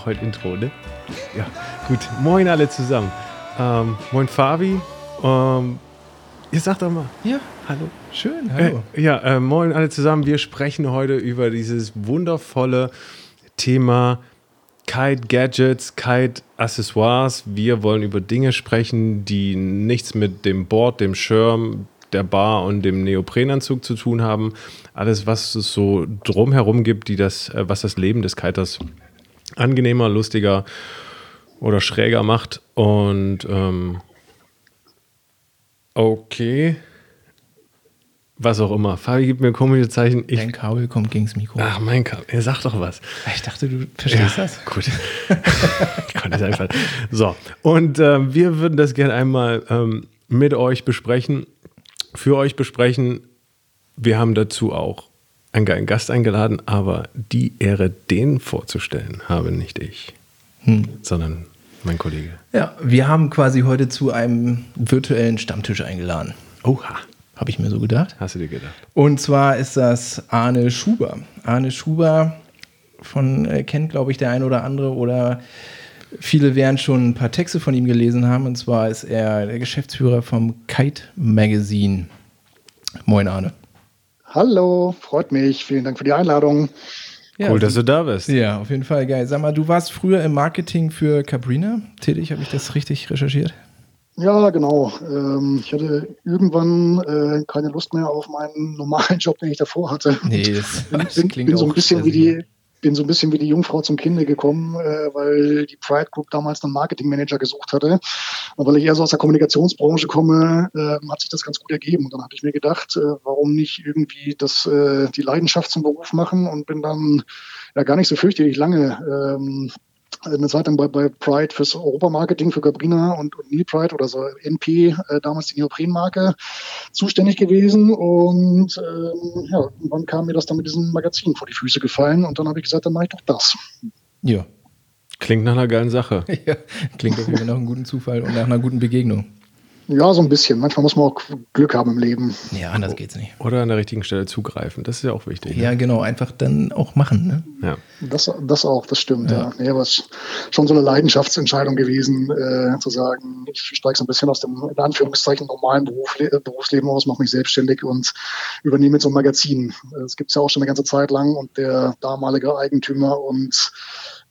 Mache heute Intro, ne? Ja, gut. Moin alle zusammen. Ähm, moin Fabi. Ähm, ihr sagt doch mal. Ja, Hallo. schön, hallo. Äh, ja, äh, moin alle zusammen. Wir sprechen heute über dieses wundervolle Thema Kite Gadgets, Kite Accessoires. Wir wollen über Dinge sprechen, die nichts mit dem Board, dem Schirm, der Bar und dem Neoprenanzug zu tun haben. Alles, was es so drumherum gibt, die das, äh, was das Leben des Kiters angenehmer, lustiger oder schräger macht. Und ähm, okay. Was auch immer. Fabi gibt mir komische Zeichen. Ich, Dein Kabel kommt gegens Mikro. ach, mein Kabel. Er sagt doch was. Ich dachte, du verstehst Ja, das. Gut. ich konnte es einfach. So, und ähm, wir würden das gerne einmal ähm, mit euch besprechen, für euch besprechen. Wir haben dazu auch einen geilen Gast eingeladen, aber die Ehre, den vorzustellen, habe nicht ich, Hm. sondern mein Kollege. Ja, wir haben quasi heute zu einem virtuellen Stammtisch eingeladen. Oha, Habe ich mir so gedacht. hast du dir gedacht? Und zwar ist das Arne Schuber. Arne Schuber von äh, kennt, glaube ich, der ein oder andere oder viele werden schon ein paar Texte von ihm gelesen haben. Und zwar ist er der Geschäftsführer vom Kite Magazine. Moin Arne. Hallo, freut mich. Vielen Dank für die Einladung. Ja, cool, dass du da bist. Ja, auf jeden Fall geil. Sag mal, du warst früher im Marketing für Cabrina tätig, habe ich das richtig recherchiert? Ja, genau. Ähm, ich hatte irgendwann äh, keine Lust mehr auf meinen normalen Job, den ich davor hatte. Nee, das, bin, das bin, klingt bin so ein auch bisschen sehr wie die bin so ein bisschen wie die Jungfrau zum Kinde gekommen, äh, weil die Pride Group damals einen Marketingmanager gesucht hatte. Und weil ich eher so aus der Kommunikationsbranche komme, äh, hat sich das ganz gut ergeben. Und dann habe ich mir gedacht, äh, warum nicht irgendwie das, äh, die Leidenschaft zum Beruf machen und bin dann ja gar nicht so fürchterlich lange ähm, eine Zeit lang bei, bei Pride fürs Europamarketing für Gabrina und, und Neil Pride oder so NP, äh, damals die Neoprenmarke, zuständig gewesen. Und ähm, ja, irgendwann kam mir das dann mit diesem Magazin vor die Füße gefallen und dann habe ich gesagt, dann mache ich doch das. Ja. Klingt nach einer geilen Sache. ja, klingt auf jeden Fall nach einem guten Zufall und nach einer guten Begegnung. Ja, so ein bisschen. Manchmal muss man auch Glück haben im Leben. Ja, anders geht's nicht. Oder an der richtigen Stelle zugreifen. Das ist ja auch wichtig. ne? Ja, genau, einfach dann auch machen. Ne? ja. Das, das auch, das stimmt. Ja. Ja. Es ist schon so eine Leidenschaftsentscheidung gewesen, äh, zu sagen, ich steige so ein bisschen aus dem, in Anführungszeichen, normalen Beruf, Berufsleben aus, mache mich selbstständig und übernehme jetzt so ein Magazin. Das gibt es ja auch schon eine ganze Zeit lang und der damalige Eigentümer und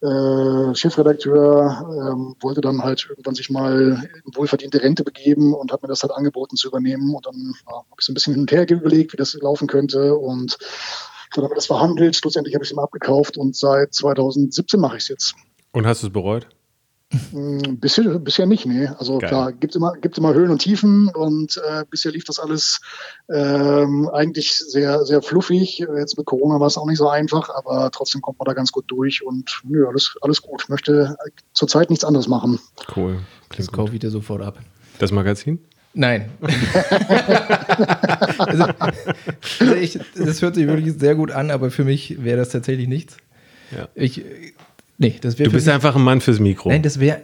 äh, Chefredakteur ähm, wollte dann halt irgendwann sich mal in wohlverdiente Rente begeben und hat mir das halt angeboten zu übernehmen. Und dann ja, habe ich so ein bisschen hin und her überlegt, wie das laufen könnte. Und dann haben wir das verhandelt. Schlussendlich habe ich es ihm abgekauft und seit 2017 mache ich es jetzt. Und hast du es bereut? Hm, Bisher, bisher nicht, nee. Also Geil. klar, gibt immer, gibt's immer Höhen und Tiefen und äh, bisher lief das alles ähm, eigentlich sehr, sehr fluffig. Jetzt mit Corona war es auch nicht so einfach, aber trotzdem kommt man da ganz gut durch und nö, alles, alles gut. Ich möchte zurzeit nichts anderes machen. Cool. Das Klingt gut. kaufe ich dir sofort ab. Das Magazin? Nein. also, also ich, das hört sich wirklich sehr gut an, aber für mich wäre das tatsächlich nichts. Ja. Ich, nee, das wäre Du bist mich, einfach ein Mann fürs Mikro. Nein, das wäre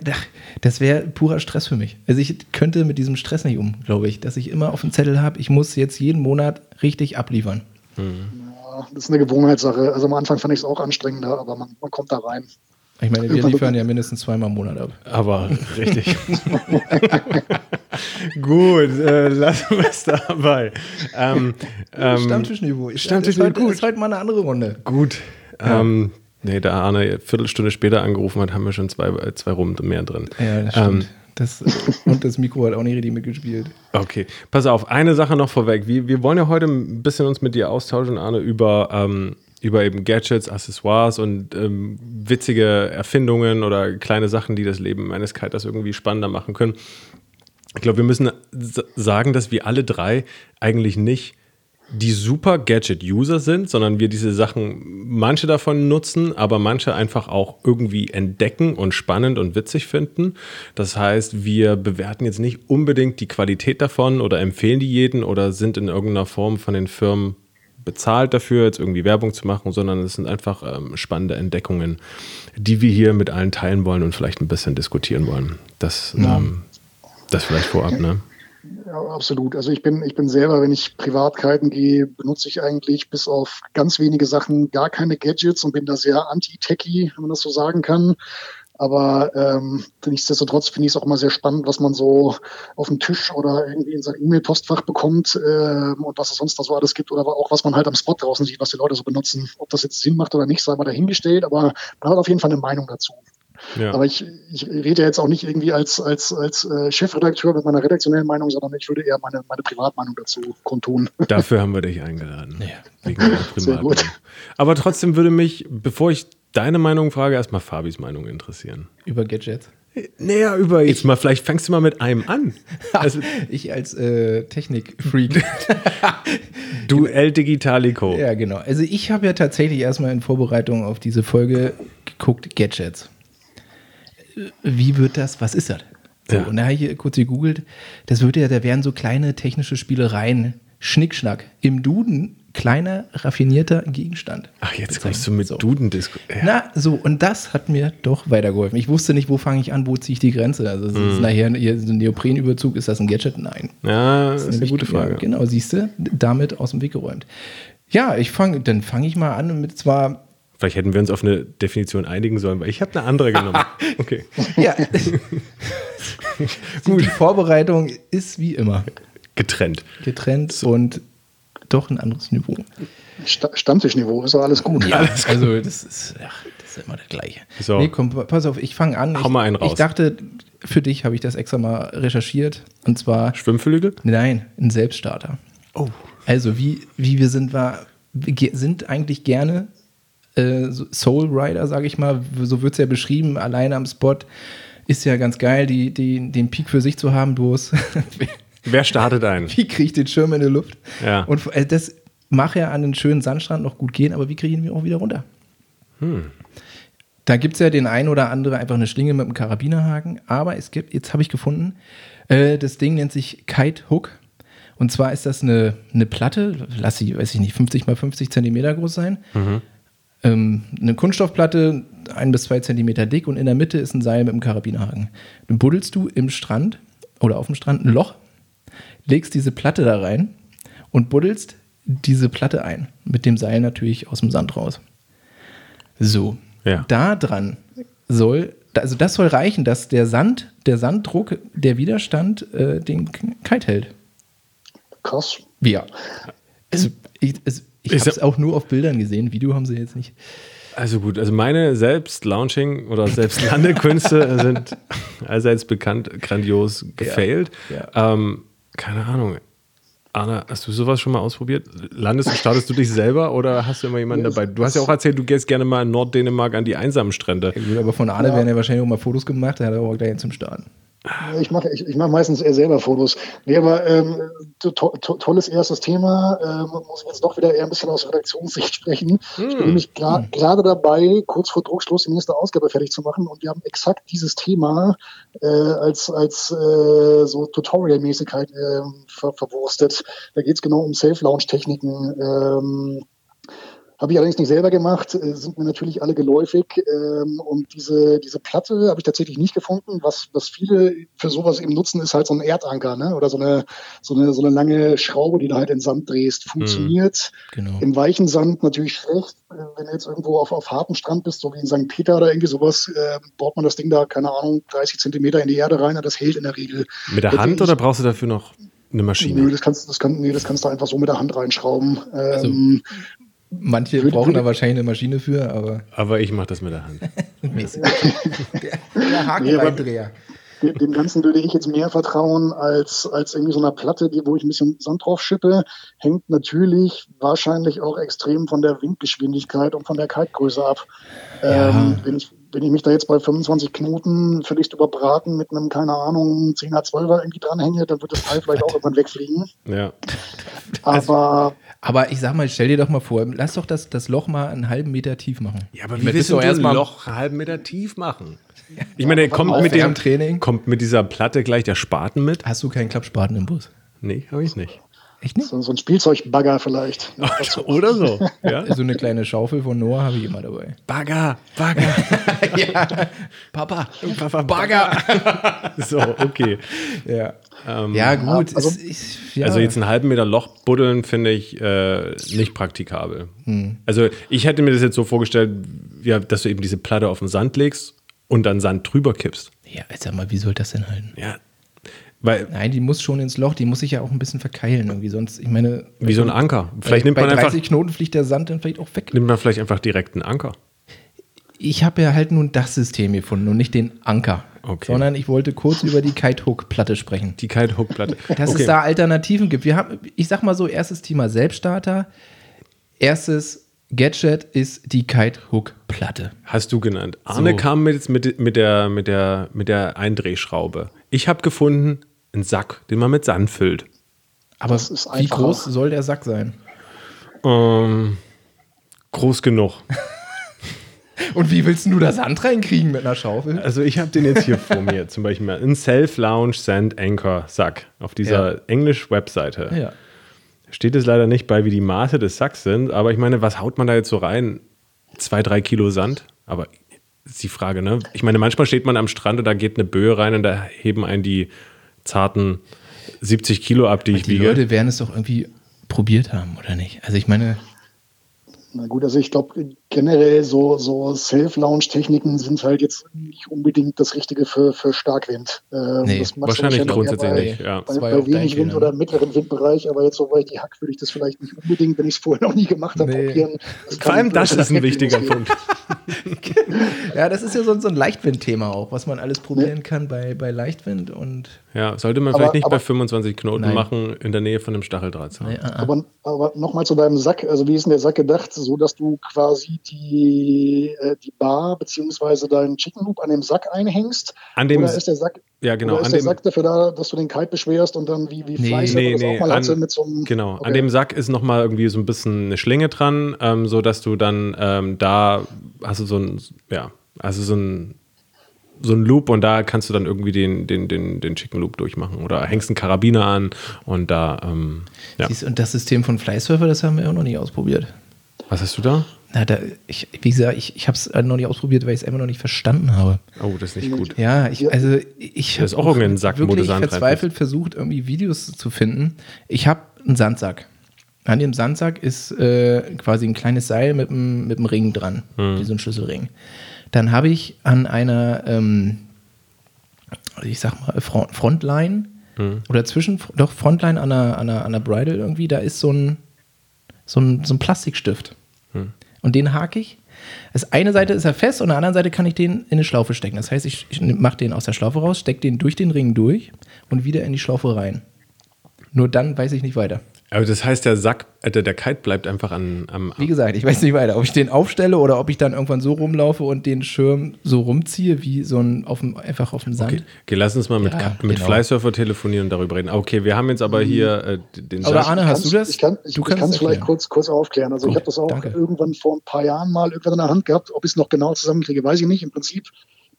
das wäre purer Stress für mich. Also ich könnte mit diesem Stress nicht um, glaube ich, dass ich immer auf dem Zettel habe, ich muss jetzt jeden Monat richtig abliefern. Ja, das ist eine Gewohnheitssache. Also am Anfang fand ich es auch anstrengender, aber man, man kommt da rein. Ich meine, wir Irgendwann- liefern ja mindestens zweimal im Monat ab. Aber richtig. Gut, äh, lassen wir es dabei. Ähm, ähm, Stammtischniveau. Stammtischniveau, ist heute, gut. ist heute mal eine andere Runde. Gut. Ähm, nee, da Arne eine Viertelstunde später angerufen hat, haben wir schon zwei, äh, zwei Rum mehr drin. Ja, das Ähm, stimmt. Das, und das Mikro hat auch nicht richtig mitgespielt. Okay, pass auf, eine Sache noch vorweg. Wir, wir wollen ja heute ein bisschen uns mit dir austauschen, Arne, über, ähm, über eben Gadgets, Accessoires und ähm, witzige Erfindungen oder kleine Sachen, die das Leben eines Kiters irgendwie spannender machen können. Ich glaube, wir müssen sagen, dass wir alle drei eigentlich nicht die super Gadget-User sind, sondern wir diese Sachen, manche davon nutzen, aber manche einfach auch irgendwie entdecken und spannend und witzig finden. Das heißt, wir bewerten jetzt nicht unbedingt die Qualität davon oder empfehlen die jeden oder sind in irgendeiner Form von den Firmen bezahlt dafür, jetzt irgendwie Werbung zu machen, sondern es sind einfach ähm, spannende Entdeckungen, die wir hier mit allen teilen wollen und vielleicht ein bisschen diskutieren wollen. Das, Ja. ähm, das vielleicht vorab, ne? Ja, absolut. Also ich bin, ich bin selber, wenn ich Privatkiten gehe, benutze ich eigentlich bis auf ganz wenige Sachen gar keine Gadgets und bin da sehr anti-techy, wenn man das so sagen kann. Aber ähm, nichtsdestotrotz finde ich es auch immer sehr spannend, was man so auf dem Tisch oder irgendwie in sein E-Mail-Postfach bekommt ähm, und was es sonst da so alles gibt oder auch was man halt am Spot draußen sieht, was die Leute so benutzen. Ob das jetzt Sinn macht oder nicht, sei mal dahingestellt, aber man hat auf jeden Fall eine Meinung dazu. Ja. Aber ich, ich rede jetzt auch nicht irgendwie als, als, als äh, Chefredakteur mit meiner redaktionellen Meinung, sondern ich würde eher meine, meine Privatmeinung dazu kundtun. Dafür haben wir dich eingeladen. Ja. Sehr gut. Aber trotzdem würde mich, bevor ich deine Meinung frage, erstmal Fabis Meinung interessieren. Über Gadgets? Naja, über jetzt ich, mal, vielleicht fängst du mal mit einem an. Also, ich als äh, Technik-Freak. Duell Digitalico. Ja, genau. Also ich habe ja tatsächlich erstmal in Vorbereitung auf diese Folge geguckt, Gadgets. Wie wird das, was ist das? So, ja. Und da habe ich kurz gegoogelt, das würde ja, da wären so kleine technische Spielereien, Schnickschnack. Im Duden kleiner, raffinierter Gegenstand. Ach, jetzt kommst du mit so. duden disco ja. Na, so, und das hat mir doch weitergeholfen. Ich wusste nicht, wo fange ich an, wo ziehe ich die Grenze. Also, mm. ist nachher hier so ein Neoprenüberzug, ist das ein Gadget? Nein. Ja, das ist eine gute Frage. Ja, genau, siehst du, damit aus dem Weg geräumt. Ja, ich fange, dann fange ich mal an mit zwar Vielleicht hätten wir uns auf eine Definition einigen sollen, weil ich habe eine andere genommen. Okay. ja. Gut. Die Vorbereitung ist wie immer. Getrennt. Getrennt so. und doch ein anderes Niveau. Stammtischniveau ist doch alles gut. Ja, alles also das ist, ja, das ist immer das Gleiche. So. Nee, komm, pass auf, ich fange an. Hau ich, mal einen raus. Ich dachte, für dich habe ich das extra mal recherchiert. Und zwar. Schwimmflügel? Nein, ein Selbststarter. Oh. Also, wie, wie wir sind, war, wir sind eigentlich gerne äh, Soul Rider, sage ich mal. So wird es ja beschrieben, alleine am Spot. Ist ja ganz geil, die, die, den Peak für sich zu haben, bloß. Wer startet ein? Wie kriege ich den Schirm in die Luft? Ja. Und äh, das mache ja an den schönen Sandstrand noch gut gehen, aber wie kriege ich ihn auch wieder runter? Hm. Da gibt es ja den einen oder andere einfach eine Schlinge mit einem Karabinerhaken, aber es gibt, jetzt habe ich gefunden, äh, das Ding nennt sich Kite Hook. Und zwar ist das eine, eine Platte, lass sie, weiß ich nicht, 50 mal 50 Zentimeter groß sein. Mhm. Ähm, eine Kunststoffplatte, ein bis zwei Zentimeter dick und in der Mitte ist ein Seil mit einem Karabinerhaken. Dann buddelst du im Strand oder auf dem Strand ein Loch legst diese Platte da rein und buddelst diese Platte ein. Mit dem Seil natürlich aus dem Sand raus. So. Ja. Da dran soll, also das soll reichen, dass der Sand, der Sanddruck, der Widerstand äh, den Kite hält. Krass. Ja. Also, ich, also, ich habe es auch nur auf Bildern gesehen. Video haben sie jetzt nicht. Also gut, also meine Selbst-Launching- oder Selbstlandekünste sind allseits bekannt grandios gefailt. Ja, ja. Ähm, keine Ahnung. Anna, hast du sowas schon mal ausprobiert? Landest du, startest du dich selber oder hast du immer jemanden dabei? Du hast ja auch erzählt, du gehst gerne mal in Norddänemark an die einsamen Strände. Ja, gut, aber von Arne ja. werden ja wahrscheinlich auch mal Fotos gemacht, der hat aber auch gleich zum Starten. Ich mache ich, ich mach meistens eher selber Fotos. Nee, aber ähm, to to tolles erstes Thema. Ähm, muss ich jetzt doch wieder eher ein bisschen aus Redaktionssicht sprechen. Hm. Ich bin nämlich gerade hm. dabei, kurz vor Druckschluss die nächste Ausgabe fertig zu machen. Und wir haben exakt dieses Thema äh, als, als äh, so Tutorial-mäßig halt, äh, ver verwurstet. Da geht es genau um Self-Launch-Techniken. Ähm, habe ich allerdings nicht selber gemacht, äh, sind mir natürlich alle geläufig. Ähm, und diese, diese Platte habe ich tatsächlich nicht gefunden. Was, was viele für sowas eben nutzen, ist halt so ein Erdanker, ne? Oder so eine, so eine, so eine lange Schraube, die du halt in Sand drehst. Funktioniert. Mhm, genau. Im weichen Sand natürlich schlecht. Äh, wenn du jetzt irgendwo auf, auf hartem Strand bist, so wie in St. Peter oder irgendwie sowas, äh, baut man das Ding da, keine Ahnung, 30 Zentimeter in die Erde rein, das hält in der Regel. Mit der Hand oder brauchst du dafür noch eine Maschine? Nö, das kannst, das kann, nee, das kannst du einfach so mit der Hand reinschrauben. Also, ähm, Manche würde, brauchen würde, da wahrscheinlich eine Maschine für, aber. Aber ich mache das mit der Hand. der, der Hakenreindreher. Nee, dem Ganzen würde ich jetzt mehr vertrauen als, als irgendwie so einer Platte, die, wo ich ein bisschen Sand drauf schippe. Hängt natürlich wahrscheinlich auch extrem von der Windgeschwindigkeit und von der Kaltgröße ab. Ja. Ähm, wenn, ich, wenn ich mich da jetzt bei 25 Knoten völlig überbraten mit einem, keine Ahnung, 10er, 12er irgendwie dranhänge, dann wird das Teil vielleicht auch irgendwann wegfliegen. Ja. Aber aber ich sag mal, stell dir doch mal vor, lass doch das, das Loch mal einen halben Meter tief machen. Ja, aber wie willst du erst mal ein Loch einen halben Meter tief machen? Ich meine, kommt mit, dem, Training. kommt mit dieser Platte gleich der Spaten mit? Hast du keinen Klappspaten im Bus? Nee, habe ich nicht. Echt nicht? So, so ein Spielzeugbagger vielleicht. Oder so. Ja? So eine kleine Schaufel von Noah habe ich immer dabei. Bagger, Bagger. ja. Papa. Papa, Bagger. so, okay. Ja. Ähm, Ja, gut. also- ist, ja. Also jetzt einen halben Meter Loch buddeln finde ich äh, nicht praktikabel. Hm. Also ich hätte mir das jetzt so vorgestellt, ja, dass du eben diese Platte auf den Sand legst und dann Sand drüber kippst. Ja, jetzt sag mal, wie soll das denn halten? Ja, weil Nein, die muss schon ins Loch, die muss sich ja auch ein bisschen verkeilen irgendwie. Sonst, ich meine. wie so ein Anker. Vielleicht bei, nimmt man bei einfach 30 Knoten fliegt der Sand dann vielleicht auch weg. nimmt man vielleicht einfach direkt einen Anker. Ich habe ja halt nun das System gefunden und nicht den Anker. Okay. Sondern ich wollte kurz über die Kite-Hook-Platte sprechen. Die Kite Hook Platte. Dass es da Alternativen gibt. Wir haben, ich sag mal so, erstes Thema Selbststarter. Erstes Gadget ist die Kite-Hook-Platte. Hast du genannt. Arne So. kam mit, mit, mit, der, mit, der, mit der Eindrehschraube. Ich habe gefunden einen Sack, den man mit Sand füllt. Aber Das ist wie groß soll der Sack sein? Ähm, groß genug. Und wie willst du da Sand reinkriegen mit einer Schaufel? Also ich habe den jetzt hier vor mir, zum Beispiel mal einen Self-Lounge Sand Anchor Sack auf dieser Ja. Englisch-Webseite. Ja. Steht es leider nicht bei, wie die Maße des Sacks sind, aber ich meine, was haut man da jetzt so rein? Zwei, drei Kilo Sand? Aber ist die Frage, ne? Ich meine, manchmal steht man am Strand und da geht eine Böe rein und da heben einen die zarten 70 Kilo ab, die ich Die wiege. Leute werden es doch irgendwie probiert haben, oder nicht? Also ich meine, Na gut, also ich glaube generell so, so Self-Launch-Techniken sind halt jetzt nicht unbedingt das Richtige für, für Starkwind. Ähm, Nee, Wahrscheinlich grundsätzlich bei, nicht, ja. Bei, bei wenig Wind oder ne? mittleren Windbereich, aber jetzt so weit die Hack würde ich das vielleicht nicht unbedingt, wenn ich es vorher noch nie gemacht habe, Nee. probieren. Vor allem das ist ein wichtiger. Punkt. ja, das ist ja so, so ein Leichtwind-Thema auch, was man alles probieren kann bei, bei Leichtwind und Ja, sollte man Aber- vielleicht nicht bei aber- 25 Knoten Nein. machen in der Nähe von einem Stacheldrahtzaun. nee, ah, ah. Aber, aber nochmal zu deinem Sack, also wie ist denn der Sack gedacht, so dass du quasi die, äh, die Bar beziehungsweise deinen Chicken Loop an dem Sack einhängst? An dem, oder ist der Sack, ja genau, oder ist an der dem, Sack dafür da, dass du den Kite beschwerst und dann wie, wie Nee. Fleiß Nee, nee, auch mal hatte an- mit so einem. Genau, Okay. an dem Sack ist nochmal irgendwie so ein bisschen eine Schlinge dran, ähm, so dass du dann ähm, da hast du so ein, ja, also so ein, so ein Loop und da kannst du dann irgendwie den, den, den, den Chicken Loop durchmachen oder hängst einen Karabiner an und da, ähm, ja. Siehst und das System von Flysurfer, das haben wir auch noch nicht ausprobiert. Was hast du da? Na, da, ich, wie gesagt, ich, ich habe es noch nicht ausprobiert, weil ich es einfach noch nicht verstanden habe. Oh, das ist nicht gut. Ja, ich, also ich habe auch irgendein Sack, wo du wirklich Sand verzweifelt versucht, irgendwie Videos zu finden. Ich habe einen Sandsack. An dem Sandsack ist äh, quasi ein kleines Seil mit einem mit einem Ring dran, Hm. wie so ein Schlüsselring. Dann habe ich an einer, ähm, ich sag mal, Front, Frontline Hm. oder zwischen, doch Frontline an der, an der, an der Bridle irgendwie, da ist so ein, so ein, so ein Plastikstift. Und den hake ich. Das eine Seite ist er fest und an der anderen Seite kann ich den in eine Schlaufe stecken. Das heißt, ich, ich mache den aus der Schlaufe raus, stecke den durch den Ring durch und wieder in die Schlaufe rein. Nur dann weiß ich nicht weiter. Aber das heißt, der Sack, äh, der, Kite bleibt einfach an, am, Wie gesagt, ich weiß nicht weiter, ob ich den aufstelle oder ob ich dann irgendwann so rumlaufe und den Schirm so rumziehe, wie so ein auf dem, einfach auf dem Sand. Okay, okay lass uns mal mit, Ja, mit genau. Flysurfer telefonieren und darüber reden. Okay, wir haben jetzt aber hier äh, den Oder Sack. Arne, hast du das? Ich kann es du ich kann's vielleicht kurz, kurz aufklären. Also ich Gut, habe das auch danke. irgendwann vor ein paar Jahren mal irgendwann in der Hand gehabt. Ob ich es noch genau zusammenkriege, weiß ich nicht. Im Prinzip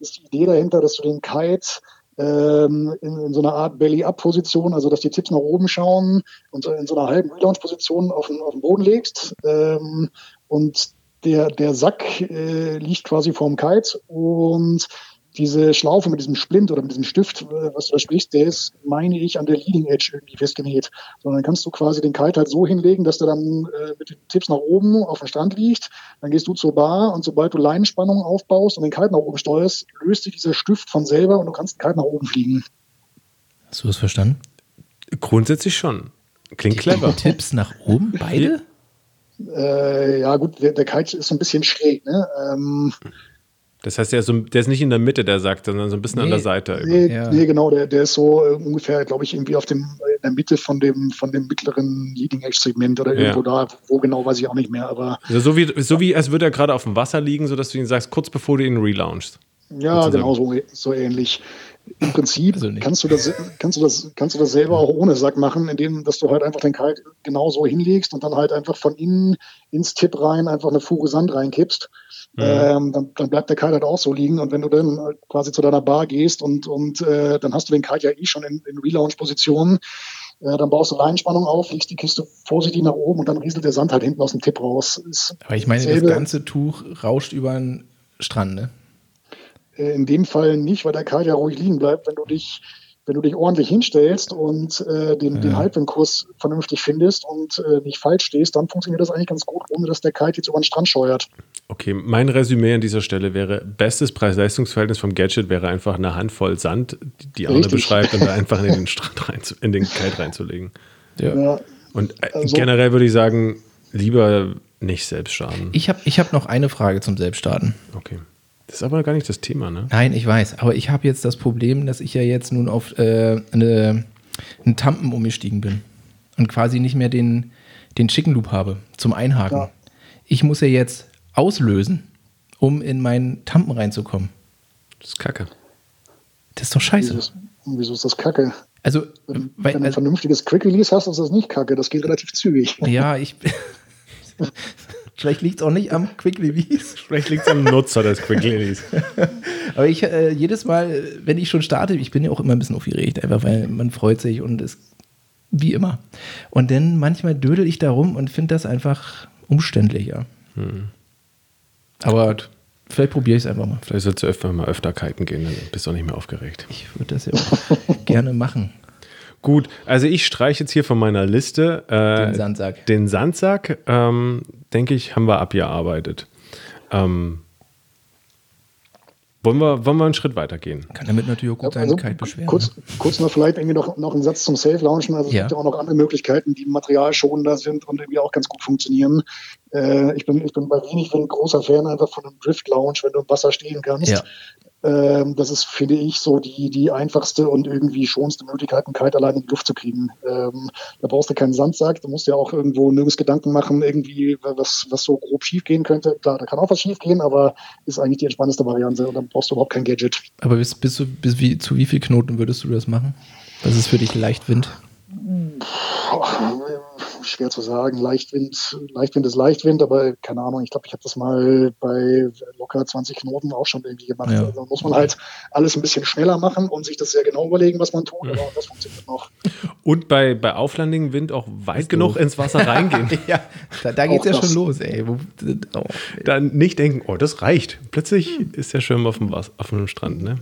ist die Idee dahinter, dass du den Kite ähm, in, in so einer Art Belly-Up-Position, also dass die Tipps nach oben schauen und so in so einer halben Relaunch-Position auf, den- auf den Boden legst. Ähm, und der, der Sack äh, liegt quasi vorm Kite und diese Schlaufe mit diesem Splint oder mit diesem Stift, äh, was du da sprichst, der ist, meine ich, an der Leading Edge irgendwie festgenäht. Sondern dann kannst du quasi den Kite halt so hinlegen, dass der dann äh, mit den Tipps nach oben auf dem Strand liegt. Dann gehst du zur Bar und sobald du Leinenspannung aufbaust und den Kite nach oben steuerst, löst sich dieser Stift von selber und du kannst den Kite nach oben fliegen. Hast du das verstanden? Grundsätzlich schon. Klingt clever. Tipps nach oben, beide? Äh, ja gut, der, der Kite ist so ein bisschen schräg. Ne? Ähm, Das heißt, der ist, so, der ist nicht in der Mitte der Sack, sondern so ein bisschen an Nee. der Seite. nee, Ja. nee, genau, der, der ist so äh, ungefähr, glaube ich, irgendwie auf dem, in der Mitte von dem, von dem mittleren Leading Edge Segment oder Ja. irgendwo da, wo genau weiß ich auch nicht mehr, aber Also so, wie, so wie als würde er gerade auf dem Wasser liegen, sodass du ihn sagst, kurz bevor du ihn relaunchst. Ja, sozusagen. genau so, so ähnlich. Im Prinzip Also nicht. kannst du das, kannst du das, kannst du das selber auch ohne Sack machen, indem dass du halt einfach den Kite genau so hinlegst und dann halt einfach von innen ins Tipp rein einfach eine Fuhre Sand reinkippst. Ähm, dann, dann bleibt der Kite halt auch so liegen und wenn du dann halt quasi zu deiner Bar gehst und, und äh, dann hast du den Kite ja eh schon in, in Relaunch-Position, Äh, dann baust du Leinspannung auf, legst die Kiste vorsichtig nach oben und dann rieselt der Sand halt hinten aus dem Tipp raus. Ist Aber ich meine, dasselbe. das ganze Tuch rauscht über den Strand, ne? Äh, in dem Fall nicht, weil der Kite ja ruhig liegen bleibt, wenn du dich wenn du dich ordentlich hinstellst und äh, den, ja. den Halbwindkurs vernünftig findest und äh, nicht falsch stehst, dann funktioniert das eigentlich ganz gut, ohne dass der Kite jetzt über den Strand scheuert. Okay, mein Resümee an dieser Stelle wäre, bestes Preis-Leistungs-Verhältnis vom Gadget wäre einfach eine Handvoll Sand, die Arne Richtig. beschreibt, und da einfach in den Strand rein, in den Kite reinzulegen. Ja. ja. Und äh, also, generell würde ich sagen, lieber nicht selbst starten. Ich habe ich hab noch eine Frage zum Selbststarten. Okay. Das ist aber gar nicht das Thema, ne? Nein, ich weiß. Aber ich habe jetzt das Problem, dass ich ja jetzt nun auf äh, eine, einen Tampen umgestiegen bin. Und quasi nicht mehr den, den Chicken Loop habe zum Einhaken. Ja. Ich muss ja jetzt auslösen, um in meinen Tampen reinzukommen. Das ist kacke. Das ist doch scheiße. Wieso ist, wieso ist das kacke? Also, wenn, weil, wenn du ein also, vernünftiges Quick Release hast, ist das nicht kacke. Das geht relativ zügig. Ja, ich. Vielleicht liegt es auch nicht am Quick Release. Vielleicht liegt es am Nutzer des Quick Release. Aber ich äh, jedes Mal, wenn ich schon starte, ich bin ja auch immer ein bisschen aufgeregt, einfach weil man freut sich und es wie immer. Und dann manchmal dödel ich da rum und finde das einfach umständlicher. Hm. Aber vielleicht probiere ich es einfach mal. Vielleicht sollst du öfter mal öfter kiten gehen, dann bist du auch nicht mehr aufgeregt. Ich würde das ja auch gerne machen. Gut, also ich streiche jetzt hier von meiner Liste äh, den Sandsack. Den Sandsack, ähm, denke ich, haben wir abgearbeitet. Ähm, wollen wir, wollen wir einen Schritt weitergehen? Kann damit natürlich auch gut sein, also, beschweren. Kurz, kurz noch vielleicht irgendwie noch, noch einen Satz zum Safe-Launchen. Also ja. es gibt ja auch noch andere Möglichkeiten, die materialschonender sind und irgendwie auch ganz gut funktionieren. Äh, ich, bin, ich bin bei wenig ein großer Fan einfach von einem Drift-Lounge, wenn du im Wasser stehen kannst. Ja. Ähm, das ist, finde ich, so die, die einfachste und irgendwie schonste Möglichkeit, einen Kite allein in die Luft zu kriegen. Ähm, da brauchst du keinen Sandsack, du musst ja auch irgendwo nirgends Gedanken machen, irgendwie, was, was so grob schief gehen könnte. Klar, da kann auch was schief gehen, aber ist eigentlich die entspannteste Variante und dann brauchst du überhaupt kein Gadget. Aber bis, bis, bis wie, zu wie viel Knoten würdest du das machen? Das ist für dich Schwer zu sagen. Leichtwind, Leichtwind ist Leichtwind, aber keine Ahnung, ich glaube, ich habe das mal bei locker 20 Knoten auch schon irgendwie gemacht. Ja. Also muss man halt alles ein bisschen schneller machen und sich das sehr genau überlegen, was man tut, aber das funktioniert noch. Und bei, bei auflandigem Wind auch weit ist genug ins Wasser reingehen. ja, da, da geht es ja schon los, ey. Oh, Dann nicht denken, oh, das reicht. Plötzlich hm. ist der Schirm auf dem, Wasser, auf dem Strand, ne?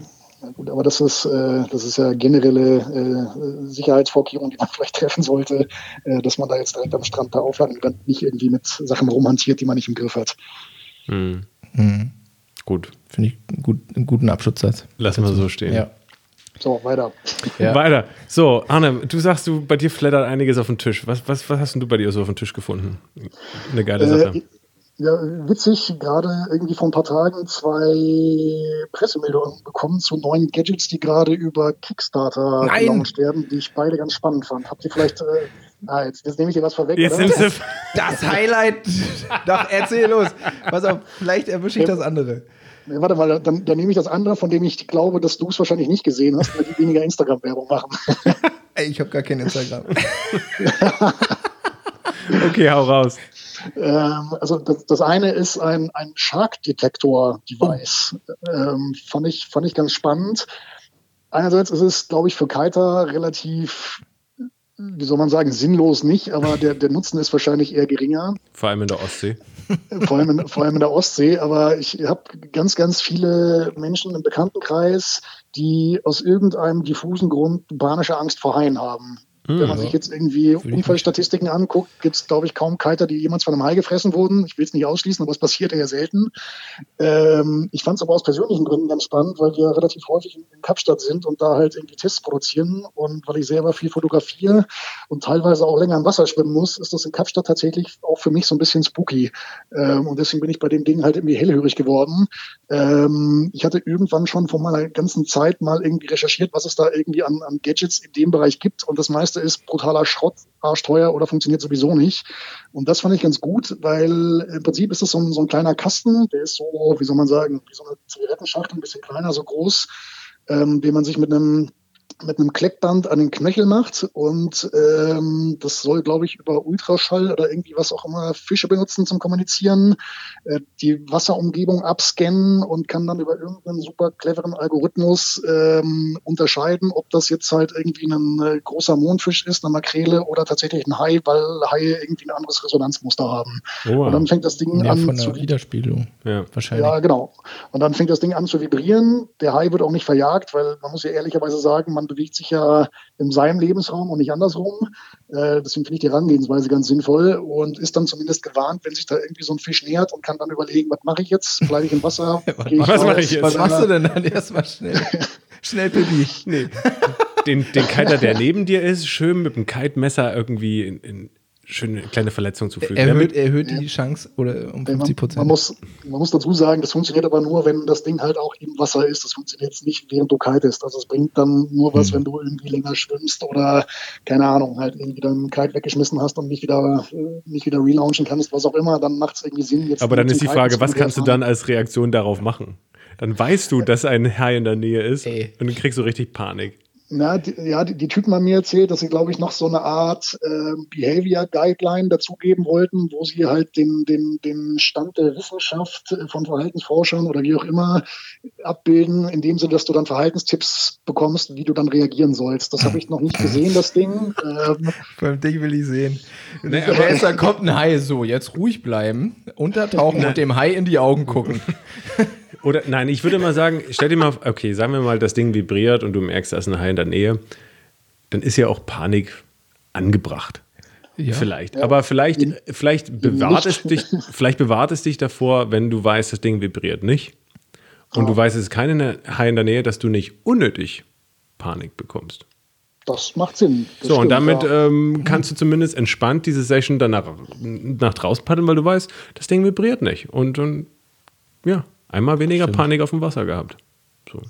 Gut, aber das ist, äh, das ist ja generelle äh, Sicherheitsvorkehrung, die man vielleicht treffen sollte, äh, dass man da jetzt direkt am Strand da aufladen kann, nicht irgendwie mit Sachen rumhantiert, die man nicht im Griff hat. Hm. Hm. Gut. Finde ich einen, gut, einen guten Abschutzsatz. Lassen wir so stehen. Ja. So, weiter. Ja. Weiter. So, Arne, du sagst, du bei dir flattert einiges auf dem Tisch. Was, was, was hast du bei dir so auf dem Tisch gefunden? Eine geile Sache. Ja, witzig, gerade irgendwie vor ein paar Tagen zwei Pressemeldungen bekommen zu neuen Gadgets, die gerade über Kickstarter gelauncht werden, die ich beide ganz spannend fand. Habt ihr vielleicht, äh, ah, jetzt, jetzt nehme ich dir was vorweg. Jetzt nimmst du das Highlight. Doch, erzähl los. Pass auf, vielleicht erwische ich das andere. Nee, warte mal, dann, dann nehme ich das andere, von dem ich glaube, dass du es wahrscheinlich nicht gesehen hast, weil die weniger Instagram-Werbung machen. Ey, ich habe gar kein Instagram. okay, hau raus. Ähm, also das, das, eine ist ein, ein Shark-Detektor-Device. Ähm, fand, ich, fand ich ganz spannend. Einerseits ist es, glaube ich, für Kiter relativ, wie soll man sagen, sinnlos nicht, aber der, der Nutzen ist wahrscheinlich eher geringer. Vor allem in der Ostsee. vor, allem in, vor allem in der Ostsee, aber ich habe ganz, ganz viele Menschen im Bekanntenkreis, die aus irgendeinem diffusen Grund panische Angst vor Haien haben. Hm, Wenn man sich jetzt irgendwie Unfallstatistiken anguckt, gibt es, glaube ich, kaum Kiter, die jemals von einem Hai gefressen wurden. Ich will es nicht ausschließen, aber es passiert ja selten. Ähm, ich fand es aber aus persönlichen Gründen ganz spannend, weil wir relativ häufig in, in Kapstadt sind und da halt irgendwie Tests produzieren. Und weil ich selber viel fotografiere und teilweise auch länger im Wasser schwimmen muss, ist das in Kapstadt tatsächlich auch für mich so ein bisschen spooky. Ähm, und deswegen bin ich bei dem Ding halt irgendwie hellhörig geworden. Ähm, ich hatte irgendwann schon vor meiner ganzen Zeit mal irgendwie recherchiert, was es da irgendwie an, an Gadgets in dem Bereich gibt. Und das meiste erste ist brutaler Schrott, arschteuer oder funktioniert sowieso nicht. Und das fand ich ganz gut, weil im Prinzip ist das so ein, so ein kleiner Kasten, der ist so, wie soll man sagen, wie so eine Zigarettenschachtel, ein bisschen kleiner, so groß, ähm, den man sich mit einem mit einem Klettband an den Knöchel macht und ähm, das soll, glaube ich, über Ultraschall oder irgendwie was auch immer Fische benutzen zum Kommunizieren, äh, die Wasserumgebung abscannen und kann dann über irgendeinen super cleveren Algorithmus ähm, unterscheiden, ob das jetzt halt irgendwie ein äh, großer Mondfisch ist, eine Makrele oder tatsächlich ein Hai, weil Haie irgendwie ein anderes Resonanzmuster haben. Oh. Und dann fängt das Ding Ja, an von zu der Widerspiegelung. Ja. Wahrscheinlich. ja, genau. Und dann fängt das Ding an zu vibrieren. Der Hai wird auch nicht verjagt, weil man muss ja ehrlicherweise sagen, man bewegt sich ja in seinem Lebensraum und nicht andersrum. Äh, deswegen finde ich die Herangehensweise ganz sinnvoll und ist dann zumindest gewarnt, wenn sich da irgendwie so ein Fisch nähert und kann dann überlegen, was mache ich jetzt? Bleibe ich im Wasser? Was raus? mache ich jetzt? Was machst du denn dann erstmal schnell? schnell, Pipi. Nee. Den, den Kiter, der neben dir ist, schön mit dem Kite-Messer irgendwie in, in schöne kleine Verletzung zufügen. Erhöht, erhöht die Chance oder um Man, 50 man, Prozent. muss, man muss dazu sagen, das funktioniert aber nur, wenn das Ding halt auch im Wasser ist. Das funktioniert jetzt nicht, während du kitest. Also es bringt dann nur was, Hm. wenn du irgendwie länger schwimmst oder, keine Ahnung, halt irgendwie deinen Kite weggeschmissen hast und nicht wieder, nicht wieder relaunchen kannst, was auch immer, dann macht es irgendwie Sinn. Jetzt Aber dann ist die Frage, was kannst du dann als Reaktion darauf machen? Dann weißt du, dass ein Hai in der Nähe ist Ey. und dann kriegst du richtig Panik. Na, die, ja, die, die Typen haben mir erzählt, dass sie, glaube ich, noch so eine Art ähm, Behavior Guideline dazugeben wollten, wo sie halt den, den, den Stand der Wissenschaft äh, von Verhaltensforschern oder wie auch immer abbilden, in dem Sinne, dass du dann Verhaltenstipps bekommst, wie du dann reagieren sollst. Das habe ich noch nicht gesehen, das Ding. Ähm, Beim Ding will ich sehen. Nee, Nee, aber- da kommt ein Hai, so, jetzt ruhig bleiben, untertauchen und dem Hai in die Augen gucken. Oder nein, ich würde mal sagen, stell dir mal, okay, sagen wir mal, das Ding vibriert und du merkst, da ist ein Hai in der Nähe, dann ist ja auch Panik angebracht. Ja. Vielleicht. Aber vielleicht, vielleicht bewahrt es dich, vielleicht bewahrt es dich davor, wenn du weißt, das Ding vibriert nicht. Und du weißt, es ist keine Hai in der Nähe, dass du nicht unnötig Panik bekommst. das macht Sinn. Das So, und stimmt, damit ja. ähm, kannst du zumindest entspannt diese Session dann nach, nach draußen paddeln, weil du weißt, das Ding vibriert nicht. Und, und ja, einmal weniger Panik auf dem Wasser gehabt. So,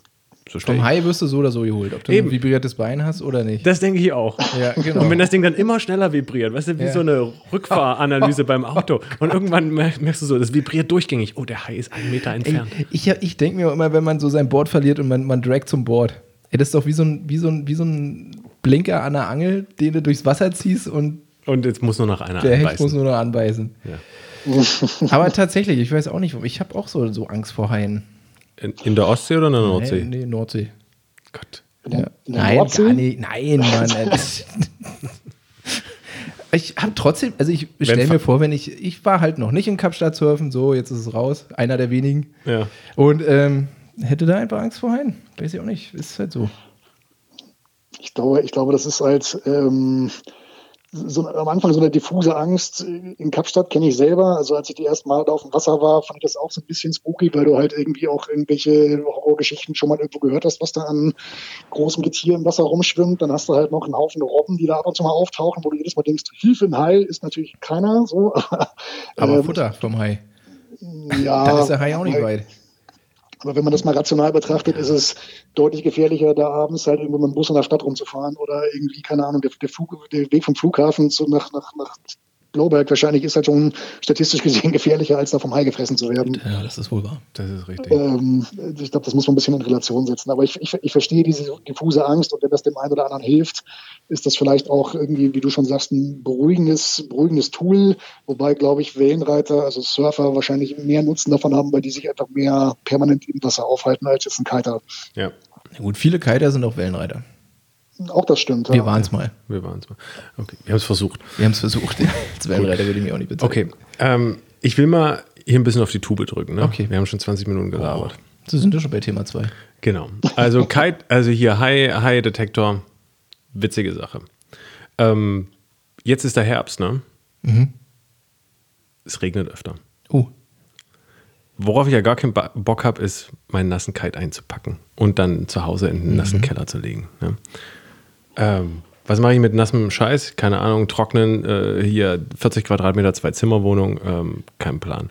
so Vom. Hai wirst du so oder so geholt, ob du Eben. ein vibriertes Bein hast oder nicht. Das denke ich auch. Ja, genau. Und wenn das Ding dann immer schneller vibriert, weißt du, wie Ja. so eine Rückfahranalyse beim Auto. Und irgendwann mer- merkst du so, das vibriert durchgängig. Oh, der Hai ist einen Meter Ey, entfernt. ich ich denke mir immer, wenn man so sein Board verliert und man, man dragt zum Board. Ey, das ist doch wie so, ein, wie, so ein, wie so ein Blinker an der Angel, den du durchs Wasser ziehst und Und jetzt muss nur noch einer der Hecht anbeißen. muss nur noch anbeißen. Ja. Aber tatsächlich, ich weiß auch nicht. Ich habe auch so, so Angst vor Haien. In, in der Ostsee oder in der Nordsee? Nee, nee, Nordsee. Gott. Ja. in der Nein, Nordsee? gar nicht. Nein, Mann. ich habe trotzdem, also ich stelle mir vor, wenn ich, ich war halt noch nicht in Kapstadt surfen, so, jetzt ist es raus, einer der wenigen. Ja. Und ähm, hätte da einfach Angst vor Haien. Weiß ich auch nicht, ist halt so. Ich glaube, ich glaube, das ist halt ähm, so, am Anfang so eine diffuse Angst. In Kapstadt kenne ich selber. Also als ich die ersten Mal da auf dem Wasser war, fand ich das auch so ein bisschen spooky, weil du halt irgendwie auch irgendwelche Horrorgeschichten schon mal irgendwo gehört hast, was da an großem Getier im Wasser rumschwimmt. Dann hast du halt noch einen Haufen Robben, die da ab und zu mal auftauchen, wo du jedes Mal denkst, Hilfe, ein Hai ist natürlich keiner. So. Aber Ähm, Futter vom Hai. ja, Da ist der Hai auch nicht weit. Aber wenn man das mal rational betrachtet, ist es deutlich gefährlicher, da abends halt irgendwo mit dem Bus in der Stadt rumzufahren oder irgendwie, keine Ahnung, der, der, Flug, der Weg vom Flughafen zu, nach, nach, nach Blauberg wahrscheinlich ist halt schon statistisch gesehen gefährlicher, als da vom Hai gefressen zu werden. Ja, das ist wohl wahr. Das ist richtig. Ähm, ich glaube, das muss man ein bisschen in Relation setzen. Aber ich, ich, ich verstehe diese diffuse Angst und wenn das dem einen oder anderen hilft, ist das vielleicht auch irgendwie, wie du schon sagst, ein beruhigendes, beruhigendes Tool. Wobei, glaube ich, Wellenreiter, also Surfer, wahrscheinlich mehr Nutzen davon haben, weil die sich einfach mehr permanent im Wasser aufhalten als jetzt ein Kiter. Ja, Na gut, viele Kiter sind auch Wellenreiter. Auch das stimmt. Wir ja. waren es mal. wir waren es mal. Okay, wir haben es versucht. Wir haben es versucht. Als Wellenreiter würde ich mich auch nicht bezahlen. Okay, ähm, ich will mal hier ein bisschen auf die Tube drücken. Ne? Okay. Wir haben schon 20 Minuten gelabert. So sind wir schon bei Thema 2. Genau. Also Kite, also hier High, High Detektor, witzige Sache. Ähm, jetzt ist der Herbst, ne? Es regnet öfter. Oh, Worauf ich ja gar keinen Bock habe, ist, meinen nassen Kite einzupacken und dann zu Hause in den nassen Keller zu legen. Ne? Ähm, was mache ich mit nassem Scheiß? Keine Ahnung, trocknen, äh, hier 40 Quadratmeter, zwei Zimmerwohnung, ähm, kein Plan.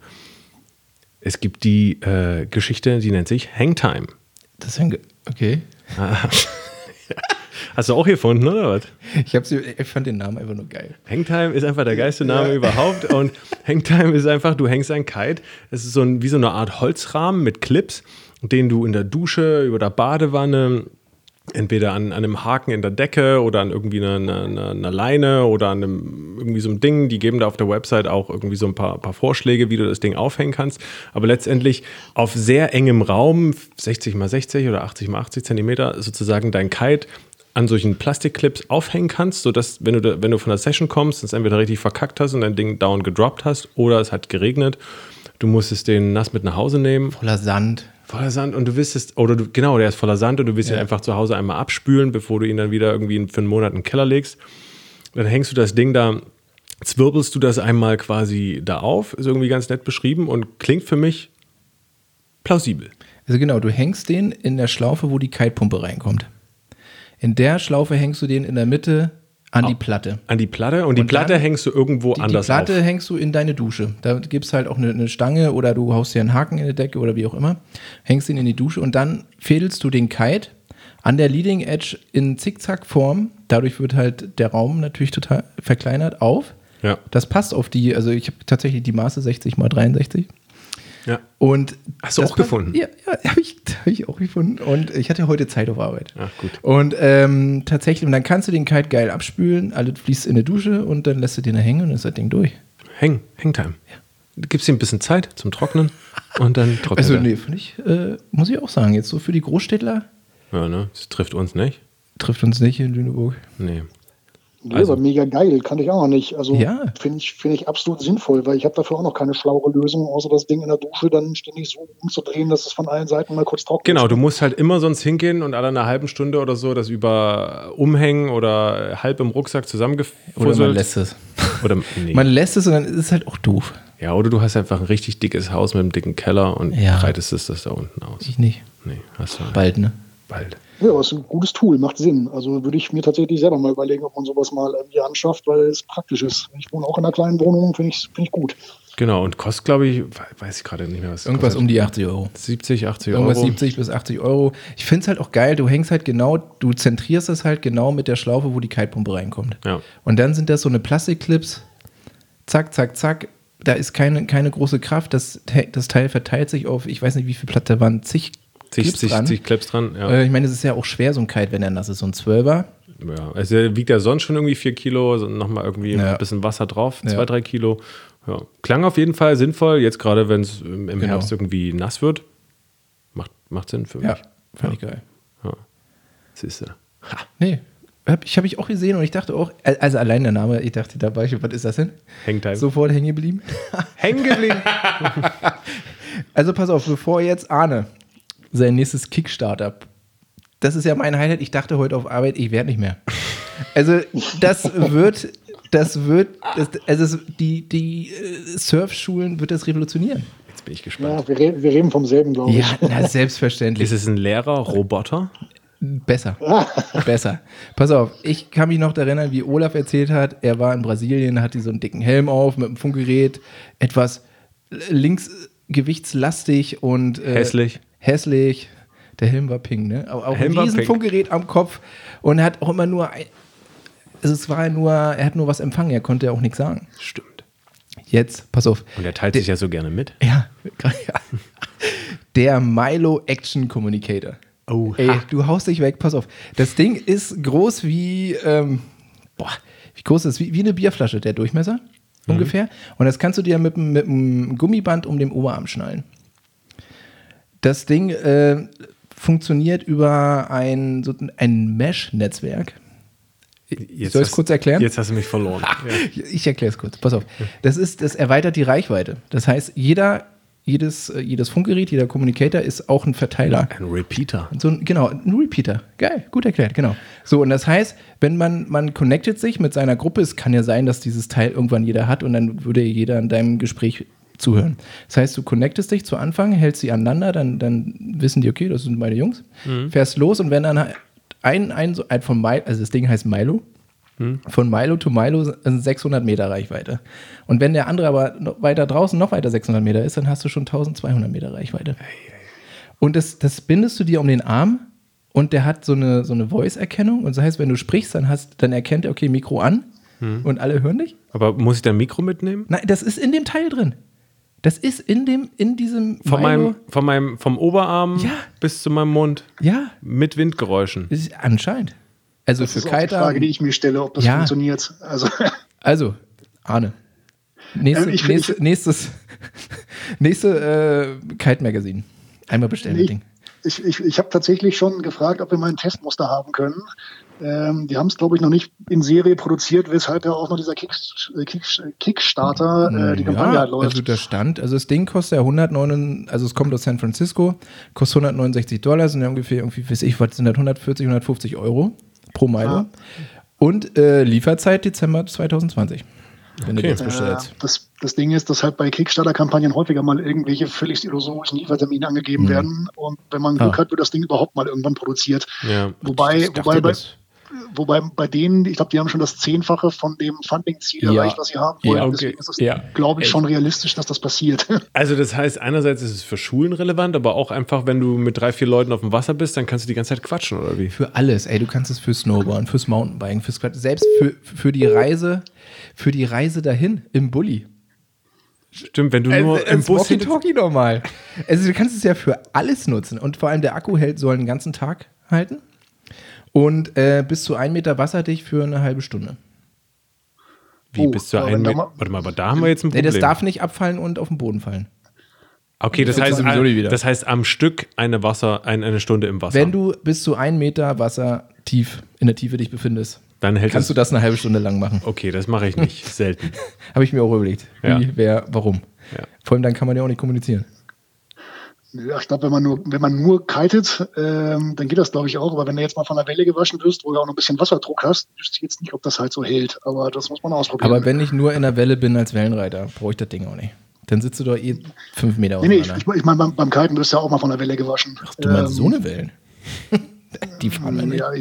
Es gibt die äh, Geschichte, die nennt sich Hangtime. das. Ge okay. Hast du auch gefunden, oder was? Ich, hab's, ich fand den Namen einfach nur geil. Hangtime ist einfach der geilste Name überhaupt. Und Hangtime ist einfach, du hängst ein Kite. Es ist so ein, wie so eine Art Holzrahmen mit Clips, den du in der Dusche, über der Badewanne, entweder an, an einem Haken in der Decke oder an irgendwie einer, einer, einer Leine oder an einem irgendwie so einem Ding. Die geben da auf der Website auch irgendwie so ein paar, paar Vorschläge, wie du das Ding aufhängen kannst. Aber letztendlich auf sehr engem Raum, 60 mal 60 oder 80 mal 80 Zentimeter, sozusagen dein Kite an solchen Plastikclips aufhängen kannst, sodass, wenn du, da, wenn du von der Session kommst, es entweder richtig verkackt hast und dein Ding down gedroppt hast oder es hat geregnet. Du musstest den nass mit nach Hause nehmen. Voller Sand. Voller Sand und du willst es, oder du, genau, der ist voller Sand und du willst ihn einfach zu Hause einmal abspülen, bevor du ihn dann wieder irgendwie für einen Monat in den Keller legst. Dann hängst du das Ding da, zwirbelst du das einmal quasi da auf, ist irgendwie ganz nett beschrieben und klingt für mich plausibel. Also genau, du hängst den in der Schlaufe, wo die Kitepumpe reinkommt. In der Schlaufe hängst du den in der Mitte an die Platte. An die Platte und die Und Platte hängst du irgendwo Die, die anders Platte auf. hängst du in deine Dusche. Da gibt es halt auch eine, eine Stange oder du haust dir einen Haken in die Decke oder wie auch immer. Hängst ihn in die Dusche und dann fädelst du den Kite an der Leading Edge in Zickzackform. Dadurch wird halt der Raum natürlich total verkleinert auf. Ja, Das passt auf die, also ich habe tatsächlich die Maße 60 mal 63. ja. Und Hast du auch gefunden? Ja, ja habe ich, hab ich auch gefunden. Und ich hatte heute Zeit auf Arbeit. Ach, gut. Und ähm, tatsächlich, und dann kannst du den Kite geil abspülen, alles fließt in die Dusche und dann lässt du den da hängen und dann ist das Ding durch. Häng, Hangtime. Du gibst ihm ein bisschen Zeit zum Trocknen und dann trocknet Also, er. nee, finde ich, äh, muss ich auch sagen, jetzt so für die Großstädtler Ja, ne? Das trifft uns nicht. trifft uns nicht in Lüneburg. Nee. Nee, Also- aber mega geil, kannte ich auch noch nicht. Also Ja. finde ich, finde ich absolut sinnvoll, weil ich habe dafür auch noch keine schlauere Lösung, außer das Ding in der Dusche dann ständig so umzudrehen, dass es von allen Seiten mal kurz trocknet. Genau, du musst halt immer sonst hingehen und alle einer halben Stunde oder so das über Umhängen oder halb im Rucksack Oder zusammengefusselt. man lässt es. Oder, nee. Man lässt es und dann ist es halt auch doof. ja, oder du hast einfach ein richtig dickes Haus mit einem dicken Keller und Ja. breitest es das da unten aus. Ich nicht. Nee, hast du Bald, ne? bald. Ja, aber es ist ein gutes Tool, macht Sinn. Also würde ich mir tatsächlich selber mal überlegen, ob man sowas mal irgendwie anschafft, weil es praktisch ist. Ich wohne auch in einer kleinen Wohnung, finde ich, finde ich gut. Genau, und kostet, glaube ich, we- weiß ich gerade nicht mehr, was Irgendwas kostet. um die 80 Euro. 70, 80 Irgendwas Euro. 70 bis 80 Euro. Ich finde es halt auch geil, du hängst halt genau, du zentrierst es halt genau mit der Schlaufe, wo die Kitepumpe reinkommt. Ja. Und dann sind das so eine Plastikclips, zack, zack, zack. Da ist keine, keine große Kraft. Das, das Teil verteilt sich auf, ich weiß nicht, wie viel Platte, waren zig Zig, Clips zig, dran. zig Clips dran. Ja. Äh, ich meine, es ist ja auch schwer, so ein Kite, wenn er nass ist. So ein Zwölfer. ja. Also er wiegt ja sonst schon irgendwie 4 Kilo, also nochmal irgendwie Ja. ein bisschen Wasser drauf, Ja. 2, 3 Kilo. Ja. Klang auf jeden Fall sinnvoll, jetzt gerade wenn es im im Genau. Herbst irgendwie nass wird. Macht, macht Sinn für mich. Ja, fand ich geil. Ja. Siehst du. Ha. Nee, hab ich, hab ich auch gesehen und ich dachte auch, also allein der Name, ich dachte dabei, was ist das denn? Hangtime. Sofort hängen geblieben. Hängen geblieben. Also pass auf, bevor jetzt Arne sein nächstes Kickstarter, das ist ja mein Highlight, ich dachte heute auf Arbeit, ich werde nicht mehr. Also das wird, das wird, das, also es, die, die äh, Surfschulen wird das revolutionieren. Jetzt bin ich gespannt. Ja, wir, re wir reden vom selben, glaube ich. Ja, na, selbstverständlich. Ist es ein Lehrer, Roboter? Besser. Besser. Pass auf, ich kann mich noch erinnern, wie Olaf erzählt hat, er war in Brasilien, hatte so einen dicken Helm auf mit einem Funkgerät, etwas links gewichtslastig und äh, Hässlich. Hässlich. Der Helm war pink, ne? Aber auch Helm ein war riesen pink. Funkgerät am Kopf und er hat auch immer nur ein, also es war nur, er hat nur was empfangen, er konnte auch nichts sagen. Stimmt. Jetzt, pass auf. Und er teilt sich ja so gerne mit. Ja, ja. Der Milo Action Communicator. Oh, Ey, du haust dich weg, pass auf. Das Ding ist groß wie, ähm, boah, wie groß ist das? Wie, wie eine Bierflasche, der Durchmesser ungefähr. Und das kannst du dir mit, mit einem Gummiband um den Oberarm schnallen. Das Ding äh, funktioniert über ein, so ein Mesh-Netzwerk. Jetzt Soll ich es kurz erklären? Jetzt hast du mich verloren. ja. Ich erkläre es kurz. Pass auf. Das ist, das erweitert die Reichweite. Das heißt, jeder, jedes, äh, jedes Funkgerät, jeder Communicator ist auch ein Verteiler. Ein Repeater. So ein, genau, ein Repeater. Geil, gut erklärt, genau. So, und das heißt, wenn man, man connectet sich mit seiner Gruppe, es kann ja sein, dass dieses Teil irgendwann jeder hat und dann würde jeder in deinem Gespräch zuhören. Das heißt, du connectest dich zu Anfang, hältst sie aneinander, dann, dann wissen die, okay, das sind meine Jungs, fährst los und wenn dann ein, ein, so- ein von Milo, also das Ding heißt Milo, von Milo to Milo sind 600 Meter Reichweite. Und wenn der andere aber weiter draußen noch weiter 600 Meter ist, dann hast du schon 1200 Meter Reichweite. Und das, das bindest du dir um den Arm und der hat so eine, so eine Voice-Erkennung. Und das heißt, wenn du sprichst, dann, hast, dann erkennt er, okay, Mikro an und alle hören dich. Aber muss ich da ein Mikro mitnehmen? Nein, das ist in dem Teil drin. Das ist in dem, in diesem Von Milo- meinem, von meinem, vom Oberarm Ja. bis zu meinem Mund Ja, mit Windgeräuschen. ist anscheinend. Also Das für ist auch die. Frage, die ich mir stelle, ob das Ja. funktioniert. Also Also, Arne. Nächste, Ähm, nächste, nächstes, nächste äh, Kite Magazine. Einmal bestellen, das ich, Ding. ich, ich, ich habe tatsächlich schon gefragt, ob wir mal ein Testmuster haben können. Ähm, die haben es, glaube ich, noch nicht in Serie produziert, weshalb ja auch noch dieser Kick, Kick, Kickstarter äh, die Kampagne halt läuft. also der Stand, also das Ding kostet ja 109, also es kommt aus San Francisco, kostet 169 Dollar, sind ja ungefähr irgendwie, weiß ich, was sind das, 140, 150 Euro pro Milo. Ja. Und äh, Lieferzeit Dezember 2020. Wenn du Okay. jetzt Äh, bestellst. das, das Ding ist, dass halt bei Kickstarter-Kampagnen häufiger mal irgendwelche völlig illusorischen Liefertermine angegeben werden. Und wenn man Glück Ah. hat, wird das Ding überhaupt mal irgendwann produziert. Ja. Wobei, wobei, bei, das- wobei bei denen, ich glaube, die haben schon das Zehnfache von dem Funding-Ziel Ja. erreicht, was sie haben wollen. Ja, okay. Deswegen ist es, Ja. glaube ich, schon realistisch, dass das passiert. Also das heißt, einerseits ist es für Schulen relevant, aber auch einfach, wenn du mit drei, vier Leuten auf dem Wasser bist, dann kannst du die ganze Zeit quatschen, oder wie? Für alles, ey, du kannst es für Snowboarden, fürs Mountainbiken, fürs Quad, selbst für, für die Reise, für die Reise dahin im Bulli. Stimmt, wenn du nur Also, im Bus Walkie-Talkie normal. Also du kannst es ja für alles nutzen und vor allem der Akku hält soll den ganzen Tag halten und äh, bis zu ein Meter wasserdicht für eine halbe Stunde. Wie Oh, bis zu einem wenn da Met- mal- Warte mal, aber da haben wir jetzt ein Nee, Problem. das darf nicht abfallen und auf den Boden fallen. okay, das Das heißt, sowieso nicht wieder. das heißt am Stück eine Wasser, ein, eine Stunde im Wasser. Wenn du bis zu ein Meter Wasser tief in der Tiefe dich befindest, dann hält kannst du das eine halbe Stunde lang machen. Okay, das mache ich nicht. Selten. Habe ich mir auch überlegt. Ja. Wie, wer, warum. Ja. Vor allem dann kann man ja auch nicht kommunizieren. Ja, ich glaube, wenn man nur, wenn man nur kitet, ähm, dann geht das, glaube ich, auch. Aber wenn du jetzt mal von der Welle gewaschen wirst, wo du auch noch ein bisschen Wasserdruck hast, wüsste ich jetzt nicht, ob das halt so hält. Aber das muss man ausprobieren. Aber wenn ich nur in der Welle bin als Wellenreiter, brauche ich das Ding auch nicht. Dann sitzt du doch eh fünf Meter nee, nee, ich, ich, meine, beim, beim Kiten wirst du ja auch mal von der Welle gewaschen. du meinst Ähm, so eine Wellen? Die fahren wir nicht. Ja,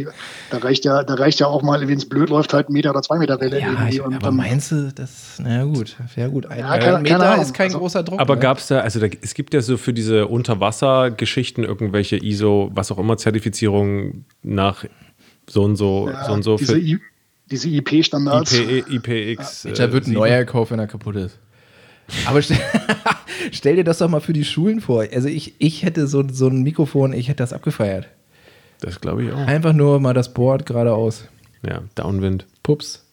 da reicht ja, da reicht ja auch mal, wenn es blöd läuft, halt ein Meter oder zwei Meter Welle. Ja, irgendwie. ich, Und aber dann- meinst du, das, naja gut, ja gut, ein, Ja, ein keine- Meter ist kein Also- großer Druck. Aber ne? gab es da, also da, es gibt ja so für diese Unterwassergeschichten irgendwelche ISO, was auch immer, Zertifizierungen nach so und so, ja, so und so diese, für I, diese IP-Standards. IP, IPX. Da wird ein neuer gekauft, wenn er kaputt ist. Aber stell, stell dir das doch mal für die Schulen vor. Also ich, ich hätte so, so ein Mikrofon, ich hätte das abgefeiert. Das glaube ich auch. Einfach nur mal das Board geradeaus. Ja, Downwind. Pups.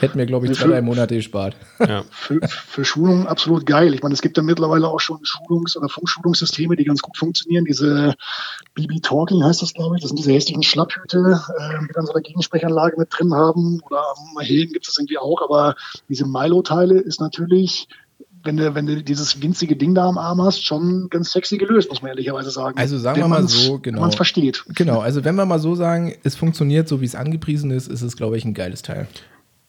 Hätten mir, glaube ich, zwei, drei Monate gespart. Ja. für, für Schulungen absolut geil. Ich meine, es gibt ja mittlerweile auch schon Schulungs- oder Funkschulungssysteme, die ganz gut funktionieren. Diese BB Talking heißt das, glaube ich. Das sind diese hässlichen Schlapphüte, äh, die dann so eine Gegensprechanlage mit drin haben. Oder am Helm gibt es das irgendwie auch. Aber diese Milo-Teile ist natürlich, wenn du, wenn du dieses winzige Ding da am Arm hast, schon ganz sexy gelöst, muss man ehrlicherweise sagen. Also sagen Wenn wir mal so, Wenn genau. man es versteht. Genau, also wenn wir mal so sagen, es funktioniert so, wie es angepriesen ist, ist es, glaube ich, ein geiles Teil.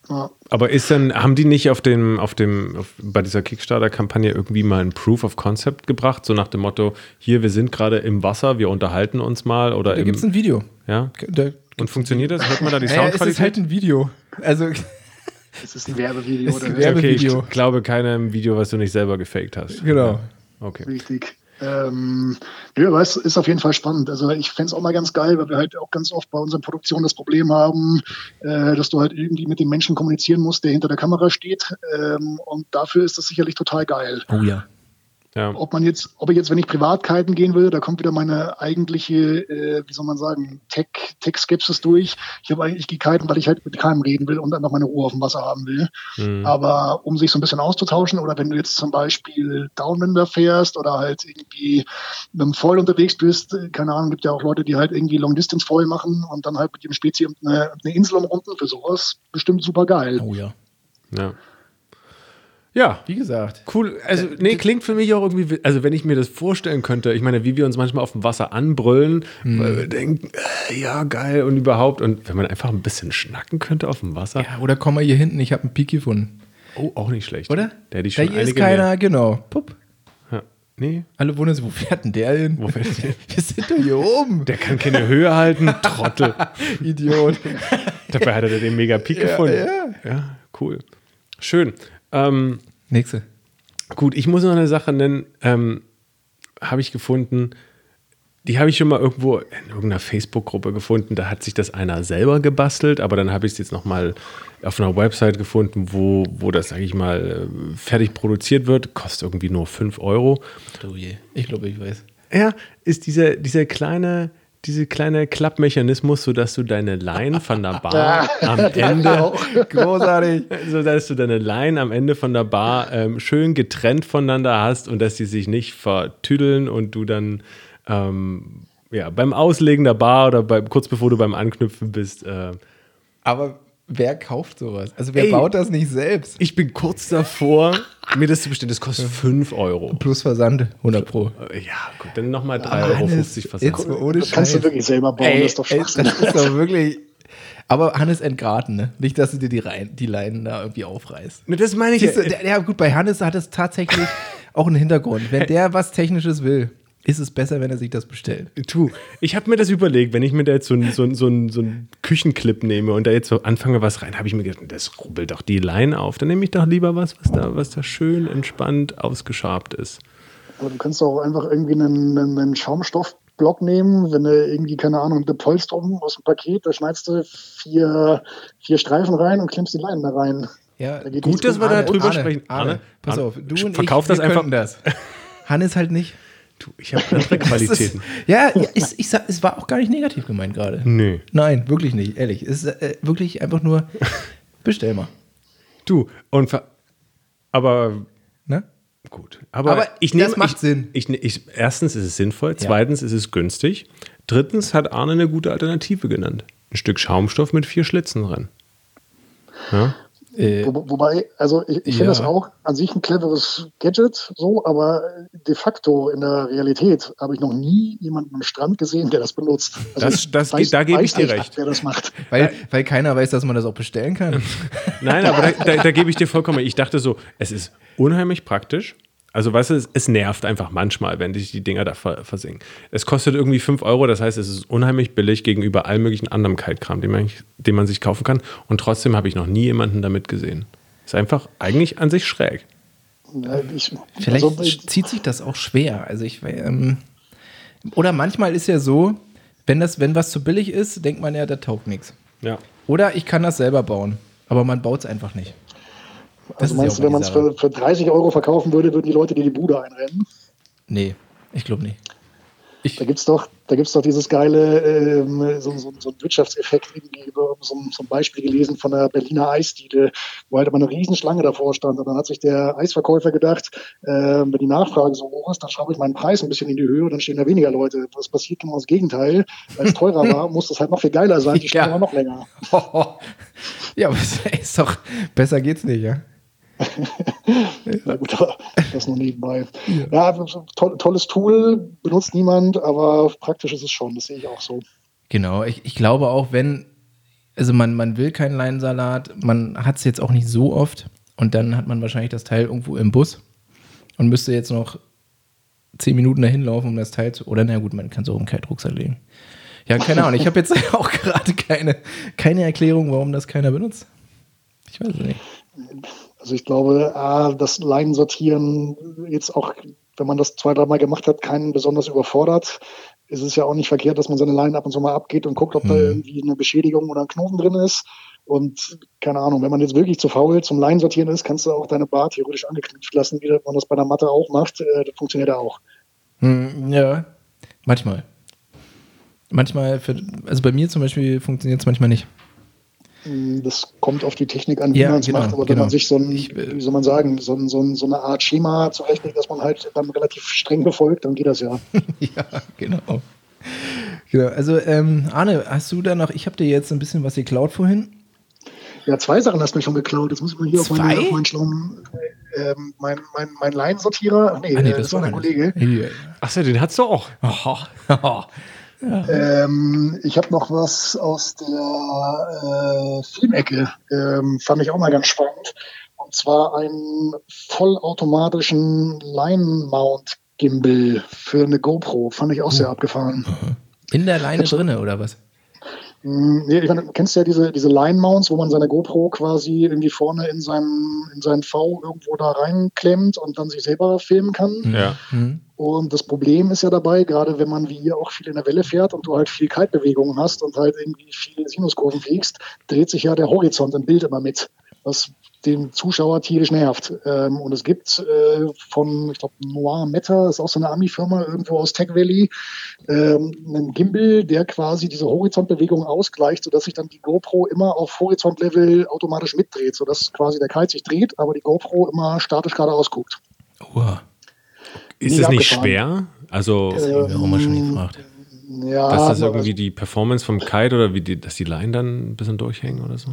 Ja. Aber ist denn, haben die nicht auf dem, auf dem, auf, bei dieser Kickstarter-Kampagne irgendwie mal ein Proof of Concept gebracht? So nach dem Motto, hier, wir sind gerade im Wasser, wir unterhalten uns mal oder Da gibt es ein Video. ja? Da, Und funktioniert das? Hört man da die naja, es ist Soundqualität? halt ein Video. Also, Es ist ein Werbevideo. Ist oder ein okay, Werbevideo. ich glaube keinem Video, was du nicht selber gefaked hast. genau. Okay. Richtig. Ähm, ja, aber es ist auf jeden Fall spannend. Also ich fände es auch mal ganz geil, weil wir halt auch ganz oft bei unseren Produktionen das Problem haben, äh, dass du halt irgendwie mit dem Menschen kommunizieren musst, der hinter der Kamera steht. Ähm, und dafür ist das sicherlich total geil. Oh ja. Ja. Ob man jetzt, ob ich jetzt, wenn ich privat kiten gehen will, da kommt wieder meine eigentliche, äh, wie soll man sagen, Tech, Tech-Skepsis durch. Ich habe eigentlich gekiten, weil ich halt mit keinem reden will und einfach meine Ruhe auf dem Wasser haben will. Mhm. Aber um sich so ein bisschen auszutauschen oder wenn du jetzt zum Beispiel Downwinder fährst oder halt irgendwie mit einem Foil unterwegs bist, äh, keine Ahnung, gibt ja auch Leute, die halt irgendwie Long Distance Foil machen und dann halt mit dem Spezi eine, eine Insel umrunden für sowas. Bestimmt super geil. Oh ja. Ja. Ja, Wie gesagt. Cool, also nee, klingt für mich auch irgendwie, wi- also wenn ich mir das vorstellen könnte, ich meine, wie wir uns manchmal auf dem Wasser anbrüllen, Hm. weil wir denken, äh, ja geil und überhaupt und wenn man einfach ein bisschen schnacken könnte auf dem Wasser, Ja, oder komm mal hier hinten, ich habe einen Peak gefunden. oh, auch nicht schlecht. Oder? Der hätte ich da schon hier ist keiner, mehr. genau. Pupp. Ja. Nee, Alle wundern sich, wo fährt denn der hin? Wo fährt der? Wir sind doch hier oben. der kann keine Höhe halten, Trottel. Idiot. Dabei hat er den mega Peak gefunden. Ja. cool. Schön. Ähm, Nächste. Gut, ich muss noch eine Sache nennen, ähm, habe ich gefunden. die habe ich schon mal irgendwo in irgendeiner Facebook-Gruppe gefunden. Da hat sich das einer selber gebastelt, aber dann habe ich es jetzt nochmal auf einer Website gefunden, wo, wo das, sage ich mal, äh, fertig produziert wird. Kostet irgendwie nur 5 Euro. Oh je. Ich glaube, ich weiß. Ja, ist dieser, dieser kleine, diese kleine Klappmechanismus, sodass du deine Line von der Bar am Ende, Großartig. sodass du deine Line am Ende von der Bar ähm, schön getrennt voneinander hast und dass die sich nicht vertüdeln und du dann ähm, ja, beim Auslegen der Bar oder bei, kurz bevor du beim Anknüpfen bist. Äh, Aber wer kauft sowas? Also wer Ey. baut das nicht selbst? ich bin kurz davor, mir das zu bestellen. Das kostet 5 Euro. Plus Versand, 100 Pro. Ja, gut, dann nochmal 3,50 Euro Versand. jetzt mal ohne Das kannst du wirklich selber bauen, Ey, das ist doch Schwachsinn. das ist doch wirklich. Aber Hannes entgraten, ne? Nicht, dass du dir die, Rein, die Leinen da irgendwie aufreißt. Ne, Das meine ich. Siehst du, der, ja, gut, bei Hannes hat es tatsächlich auch einen Hintergrund. Wenn der was Technisches will, ist es besser, wenn er sich das bestellt. Tu, ich habe mir das überlegt, wenn ich mir da jetzt so einen so, ein- so, ein- so einen Küchenclip nehme und da jetzt so anfange was rein, habe ich mir gedacht, das rubbelt doch die Line auf. Dann nehme ich doch lieber was, was da, was da schön entspannt ausgeschabt ist. Aber du kannst auch einfach irgendwie einen, einen, einen Schaumstoffblock nehmen, wenn du irgendwie, keine Ahnung, eine Polsterung aus dem Paket, da schneidest du vier, vier Streifen rein und klemmst die Leinen da rein. Ja, Da geht Gut, dass wir da Arne, drüber Arne, sprechen. Arne, pass Arne, auf, du und verkauf ich, das wir einfach. das. Hannes halt nicht. Ich habe andere Das ist, Qualitäten. ja, ja es, ich sag, es war auch gar nicht negativ gemeint gerade. Nö. Nein, wirklich nicht, ehrlich. Es ist äh, wirklich einfach nur, bestell mal. Du, und aber Ne? gut. Aber, Aber ich das nehme, macht ich, Sinn. Ich, ich, erstens ist es sinnvoll, zweitens ist es günstig, drittens hat Arne eine gute Alternative genannt. Ein Stück Schaumstoff mit vier Schlitzen drin. Ja? Äh, Wo, wobei, also ich, ich Ja. finde das auch an sich ein cleveres Gadget, so, aber de facto in der Realität habe ich noch nie jemanden am Strand gesehen, der das benutzt. Also Das- das geht- da gebe ich weiß dir recht. Wer das macht. weil, weil keiner weiß, dass man das auch bestellen kann. Nein, aber da, da, da gebe ich dir vollkommen. recht. Ich dachte so, es ist unheimlich praktisch. Also, weißt du, es, es nervt einfach manchmal, wenn sich die Dinger da ver versinken. Es kostet irgendwie 5 Euro, das heißt, es ist unheimlich billig gegenüber allem möglichen anderen Kaltkram, den man, den man sich kaufen kann. Und trotzdem habe ich noch nie jemanden damit gesehen. Ist einfach eigentlich an sich schräg. Ja, Ich, Vielleicht also, ich- zieht sich das auch schwer. Also ich ähm, oder manchmal ist ja so, wenn das, wenn was zu billig ist, denkt man ja, da taugt nichts. Ja. Oder ich kann das selber bauen, aber man baut es einfach nicht. Das also ja meinst du, wenn man es für, für 30 Euro verkaufen würde, würden die Leute dir die Bude einrennen? Nee, ich glaube nicht. Ich, Da gibt's doch, da gibt's doch dieses geile, ähm, so, so, so ein Wirtschaftseffekt, irgendwie über so, ein- so ein Beispiel gelesen von der Berliner Eisdiele, wo halt immer eine Riesenschlange davor stand. Und dann hat sich der Eisverkäufer gedacht, äh, wenn die Nachfrage so hoch ist, dann schraube ich meinen Preis ein bisschen in die Höhe und dann stehen da weniger Leute. Was passiert genau das Gegenteil? Weil es teurer war, muss das halt noch viel geiler sein, die stehen Ja. noch länger. ja, aber es ist doch, besser geht's nicht, ja? Na gut, das nur nebenbei. Ja, also toll, tolles Tool, benutzt niemand, aber praktisch ist es schon, das sehe ich auch so. Genau, ich, ich glaube auch, wenn, also man, man will keinen Leinsalat, man hat es jetzt auch nicht so oft und dann hat man wahrscheinlich das Teil irgendwo im Bus und müsste jetzt noch zehn Minuten dahin laufen, um das Teil zu, oder na gut, man kann es auch im Kaltrucksack legen. Ja, keine Ahnung, ich habe jetzt auch gerade keine, keine Erklärung, warum das keiner benutzt. Ich weiß es nicht. Also ich glaube, A, das Leinensortieren jetzt auch, wenn man das zwei, dreimal gemacht hat, keinen besonders überfordert. Es ist ja auch nicht verkehrt, dass man seine Leinen ab und zu mal abgeht und guckt, ob da Mhm. irgendwie eine Beschädigung oder ein Knoten drin ist. Und keine Ahnung, wenn man jetzt wirklich zu faul zum Leinensortieren ist, kannst du auch deine Bar theoretisch angeknüpft lassen, wie man das bei der Matte auch macht. Äh, Das funktioniert ja auch. Hm, ja, manchmal. Manchmal, für, also bei mir zum Beispiel funktioniert es manchmal nicht. Das kommt auf die Technik an, wie Ja, man es genau, macht. Aber wenn genau. man sich so, ein, äh, wie soll man sagen, so, ein, so, ein, so eine Art Schema zurechtlegt, dass man halt dann relativ streng befolgt, dann geht das ja. ja, genau. Genau, also ähm, Arne, hast du da noch, ich habe dir jetzt ein bisschen was geklaut vorhin. Ja, zwei Sachen hast du mir schon geklaut. Jetzt muss ich mal hier auf Zwei? meinen, auf meinen schlauen, ähm, mein, mein, mein Leinensortierer. Ach nee, Ah, nee, äh, das, war mein. Kollege. Hier. Achso, den hast du auch. Oh, Ähm, ich habe noch was aus der äh, Filmecke. Ähm, fand ich auch mal ganz spannend. Und zwar einen vollautomatischen Line-Mount-Gimbal für eine GoPro. Fand ich auch sehr abgefahren. In der Leine drinne oder was? Mm, Nee, ich meine, kennst du ja diese, diese Line-Mounts, wo man seine GoPro quasi irgendwie vorne in seinem, in seinen V irgendwo da reinklemmt und dann sich selber filmen kann. Ja. Hm. Und das Problem ist ja dabei, gerade wenn man wie ihr auch viel in der Welle fährt und du halt viel Kaltbewegungen hast und halt irgendwie viele Sinuskurven fliegst, dreht sich ja der Horizont im Bild immer mit, was den Zuschauer tierisch nervt. Ähm, und es gibt äh, von, ich glaube, Noir Meta, ist auch so eine Ami-Firma irgendwo aus Tech Valley, ähm, einen Gimbal, der quasi diese Horizontbewegung ausgleicht, sodass sich dann die GoPro immer auf Horizontlevel automatisch mitdreht, sodass quasi der Kite sich dreht, aber die GoPro immer statisch geradeaus guckt. Uah. Ist es nicht schwer? Also, Das haben wir auch mal schon gefragt. Ja, dass das irgendwie die Performance vom Kite oder wie die, dass die Line dann ein bisschen durchhängen oder so?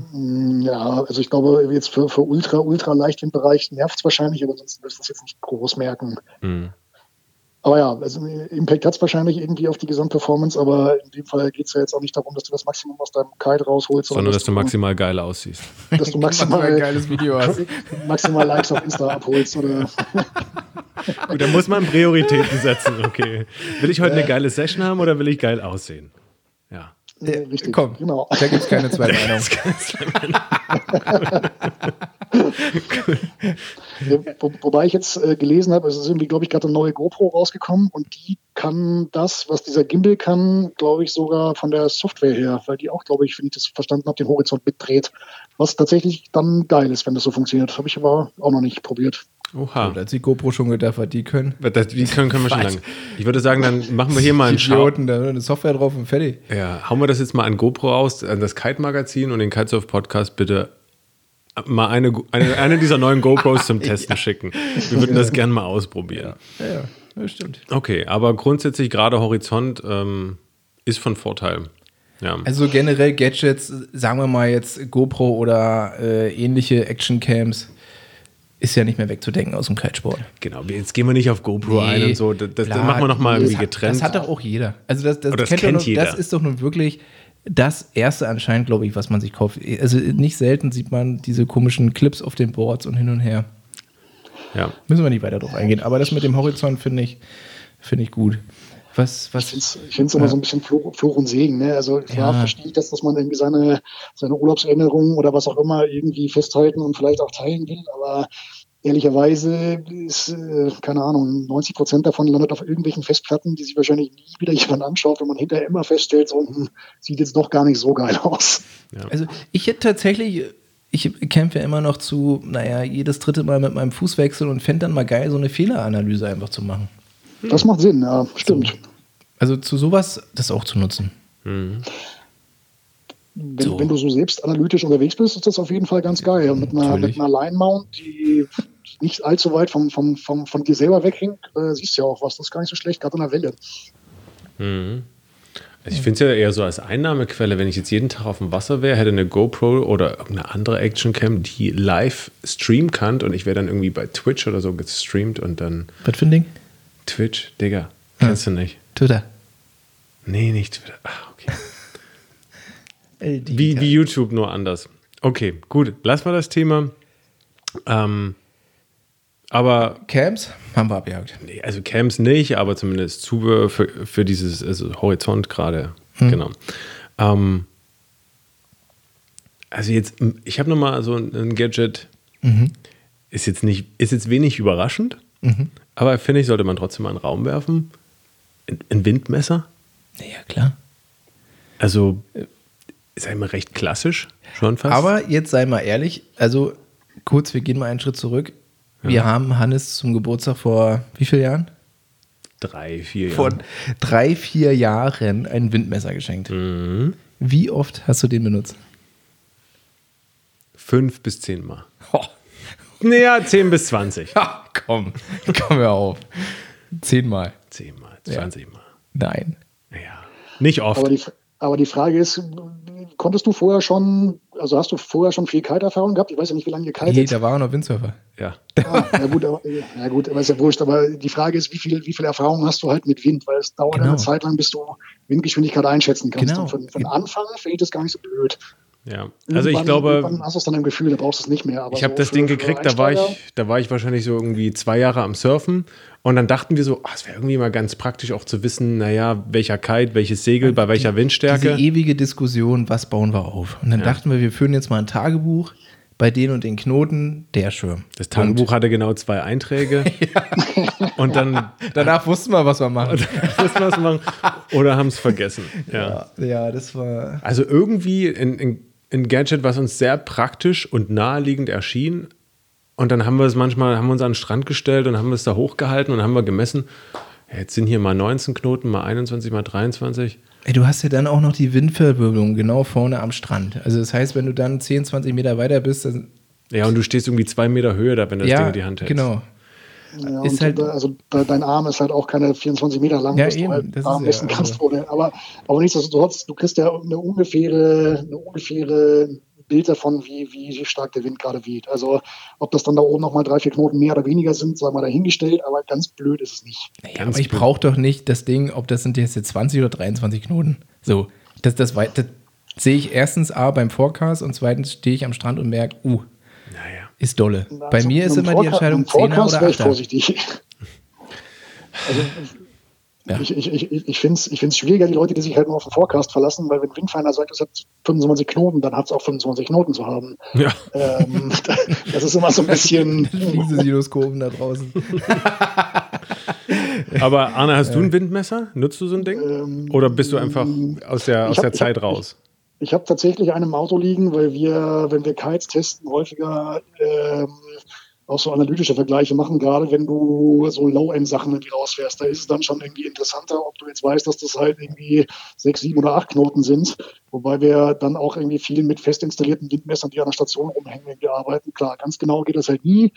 Ja, also ich glaube, jetzt für, für Ultra, Ultra Leichtwindbereich nervt es wahrscheinlich, aber sonst wirst du es jetzt nicht groß merken. Hm. Aber ja, also Impact hat es wahrscheinlich irgendwie auf die Gesamtperformance, aber in dem Fall geht es ja jetzt auch nicht darum, dass du das Maximum aus deinem Kite rausholst, Sondern dass du maximal geil aussiehst. dass du maximal, geiles Video hast. maximal Likes auf Insta abholst oder Gut, da muss man Prioritäten setzen, okay. Will ich heute eine geile Session haben oder will ich geil aussehen? Ja. äh, richtig. Komm, Genau. da gibt es keine zwei Meinungen. Wo, wobei ich jetzt äh, gelesen habe, es ist irgendwie, glaube ich, gerade eine neue GoPro rausgekommen und die kann das, was dieser Gimbal kann, glaube ich, sogar von der Software her, weil die auch, glaube ich, wenn ich das verstanden habe, den Horizont mitdreht. Was tatsächlich dann geil ist, wenn das so funktioniert. Habe ich aber auch noch nicht probiert. Oha. Da hat die GoPro schon gedacht, die können. Das, die können, können wir schon lange. Ich würde sagen, dann machen wir hier mal einen. Idioten, da eine Software drauf und fertig. Ja, hauen wir das jetzt mal an GoPro aus, an das Kite-Magazin und den Kitesurf Podcast bitte mal eine, eine, eine dieser neuen GoPros zum Testen schicken. Wir würden das gerne mal ausprobieren. Ja, ja, das stimmt. Okay, aber grundsätzlich gerade Horizont ähm, ist von Vorteil. Ja. Also generell Gadgets, sagen wir mal jetzt GoPro oder äh, ähnliche Actioncams, ist ja nicht mehr wegzudenken aus dem Kitesport. genau, jetzt gehen wir nicht auf GoPro ein und so. Das, das bla, machen wir nochmal irgendwie getrennt. Das hat doch auch jeder. Also das, das, Aber das kennt, kennt doch jeder. das ist doch nun wirklich das erste anscheinend, glaube ich, was man sich kauft. Also nicht selten sieht man diese komischen Clips auf den Boards und hin und her. ja. Müssen wir nicht weiter drauf eingehen. Aber das mit dem Horizont finde ich, finde ich gut. Was, was Ich finde es immer so ein bisschen Fluch, Fluch und Segen. Ne? Also klar Ja. verstehe ich das, dass man irgendwie seine, seine Urlaubserinnerungen oder was auch immer irgendwie festhalten und vielleicht auch teilen will, aber ehrlicherweise ist, äh, keine Ahnung, 90 Prozent davon landet auf irgendwelchen Festplatten, die sich wahrscheinlich nie wieder jemand anschaut, wenn man hinterher immer feststellt, so hm, sieht jetzt doch gar nicht so geil aus. Also ich hätte tatsächlich, ich kämpfe ja immer noch zu, naja, jedes dritte Mal mit meinem Fußwechsel und fände dann mal geil, so eine Fehleranalyse einfach zu machen. Das macht Sinn, ja, stimmt. Also zu sowas das auch zu nutzen. Wenn, So. wenn du so selbst analytisch unterwegs bist, ist das auf jeden Fall ganz geil. Und mit einer, Natürlich. mit einer Line-Mount, die nicht allzu weit vom, vom, vom, von dir selber weghängt, äh, siehst du ja auch was. Das ist gar nicht so schlecht, gerade in der Welle. Also ich finde es ja eher so als Einnahmequelle, wenn ich jetzt jeden Tag auf dem Wasser wäre, hätte eine GoPro oder irgendeine andere Actioncam, die live streamen kann und ich wäre dann irgendwie bei Twitch oder so gestreamt und dann Was für ein Ding? Twitch, Digga, kennst du nicht? Twitter. Nee, nicht Twitter. Ah, okay. Wie, wie YouTube, nur anders. Okay, gut, lassen wir das Thema. Ähm, aber, Camps haben wir abgejagt. nee, also Camps nicht, aber zumindest Zubehör für, für dieses also Horizont gerade. Genau. Ähm, also jetzt, ich habe nochmal so ein, ein Gadget, ist jetzt nicht, ist jetzt wenig überraschend, aber finde ich, sollte man trotzdem mal in den Raum werfen. Ein, ein Windmesser. Ja, klar. Also ist einmal recht klassisch, schon fast. Aber jetzt sei mal ehrlich, also kurz, wir gehen mal einen Schritt zurück. Wir haben Hannes zum Geburtstag vor wie vielen Jahren? drei, vier Vor Jahre. drei, vier Jahren ein Windmesser geschenkt. Mhm. Wie oft hast du den benutzt? Fünf bis zehn Mal. Ho. Naja, zehn bis zwanzig. Komm, komm hör auf. Zehnmal. Zehn Mal, zwanzig Mal. Nein. Naja, nicht oft. Aber die, aber die Frage ist, konntest du vorher schon, also hast du vorher schon viel Kite-Erfahrung gehabt? Ich weiß ja nicht, wie lange ihr Nee, kitet. da war er noch Windsurfer. ja. Ah, ja gut, aber, ja gut, aber ist ja wurscht. Aber die Frage ist, wie viel, wie viel Erfahrung hast du halt mit Wind? Weil es dauert Genau. eine Zeit lang, bis du Windgeschwindigkeit einschätzen kannst. Genau. Und für den Anfang finde ich das gar nicht so blöd. ja. Also ich Irgendwann- glaube, Irgendwann hast du es dann im Gefühl, da brauchst du es nicht mehr. Aber ich habe so das für- Ding gekriegt, da war, ich, da war ich wahrscheinlich so irgendwie zwei Jahre am Surfen. Und dann dachten wir so, ah, es wäre irgendwie mal ganz praktisch auch zu wissen, naja, welcher Kite, welches Segel, bei welcher Windstärke. Diese ewige Diskussion, was bauen wir auf? Und dann dachten wir, wir führen jetzt mal ein Tagebuch. bei den und den Knoten der Schirm. Das Tagebuch hatte genau zwei Einträge. Und dann Danach wussten wir, was wir machen. wussten was wir machen. Oder haben es vergessen. Ja. Ja, ja, das war. Also irgendwie ein, ein, ein Gadget, was uns sehr praktisch und naheliegend erschien. Und dann haben wir es manchmal, haben wir uns an den Strand gestellt und haben es da hochgehalten und haben wir gemessen. Jetzt sind hier mal 19 Knoten, mal 21, mal 23. Ey, du hast ja dann auch noch die Windverwirbelung genau vorne am Strand. Also das heißt, wenn du dann 10, 20 Meter weiter bist, dann. Ja, und du stehst irgendwie zwei Meter Höhe da, wenn du das Ding ja, in die Hand hältst. genau. Ja, Ist halt- also dein Arm ist halt auch keine 24 Meter lang, Ja, dass eben, du halt das Arm ist messen ja, kannst. also- aber, aber nichtsdestotrotz, du kriegst ja eine ungefähre, eine ungefähre Bild davon, wie, wie stark der Wind gerade weht. Also ob das dann da oben nochmal drei, vier Knoten mehr oder weniger sind, sei mal dahingestellt, aber ganz blöd ist es nicht. Ja, aber ich brauche doch nicht das Ding, ob das sind jetzt 20 oder 23 Knoten. So, das, das, wei- das sehe ich erstens A beim Forecast und zweitens stehe ich am Strand und merke, uh, Naja. ist dolle. Bei Also mir ist immer die Forecast- Entscheidung mit dem 10er Forecast oder wäre ich 8er. vorsichtig. Also, Ja. Ich, ich, ich, ich finde es ich find's schwieriger, die Leute, die sich halt nur auf den Forecast verlassen, weil wenn Windfinder sagt, es hat 25 Knoten, dann hat es auch 25 Knoten zu haben. Ja. Ähm, das ist immer so ein bisschen. Diese Siloskopen da draußen. Aber Arne, hast du ein Windmesser? Nutzt du so ein Ding? Ähm, Oder bist du einfach aus der, aus hab- der ich Zeit hab- raus? Ich habe tatsächlich einen im Auto liegen, weil wir, wenn wir Kites testen, häufiger ähm, auch so analytische Vergleiche machen, gerade wenn du so Low-End-Sachen irgendwie rausfährst. Da ist es dann schon irgendwie interessanter, ob du jetzt weißt, dass das halt irgendwie sechs, sieben oder acht Knoten sind. Wobei wir dann auch irgendwie viel mit fest installierten Windmessern, die an der Station rumhängen, irgendwie arbeiten. Klar, ganz genau geht das halt nie.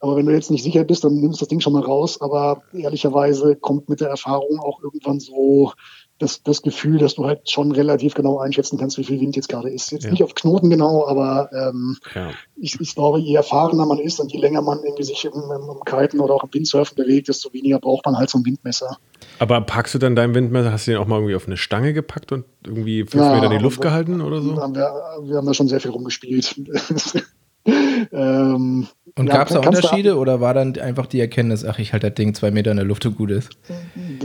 Aber wenn du jetzt nicht sicher bist, dann nimmst du das Ding schon mal raus. Aber ehrlicherweise kommt mit der Erfahrung auch irgendwann so das, das Gefühl, dass du halt schon relativ genau einschätzen kannst, wie viel Wind jetzt gerade ist. Jetzt Ja. nicht auf Knoten genau, aber ähm, Ja. ich, ich glaube, je erfahrener man ist und je länger man irgendwie sich im, im, im Kiten oder auch im Windsurfen bewegt, desto weniger braucht man halt so ein Windmesser. Aber packst du dann deinen Windmesser, hast du den auch mal irgendwie auf eine Stange gepackt und irgendwie fünf Ja, Meter in die Luft gehalten oder so? haben wir, wir haben da schon sehr viel rumgespielt. ähm, Und ja, gab es da Unterschiede oder war dann einfach die Erkenntnis, ach, ich halte das Ding zwei Meter in der Luft und gut ist?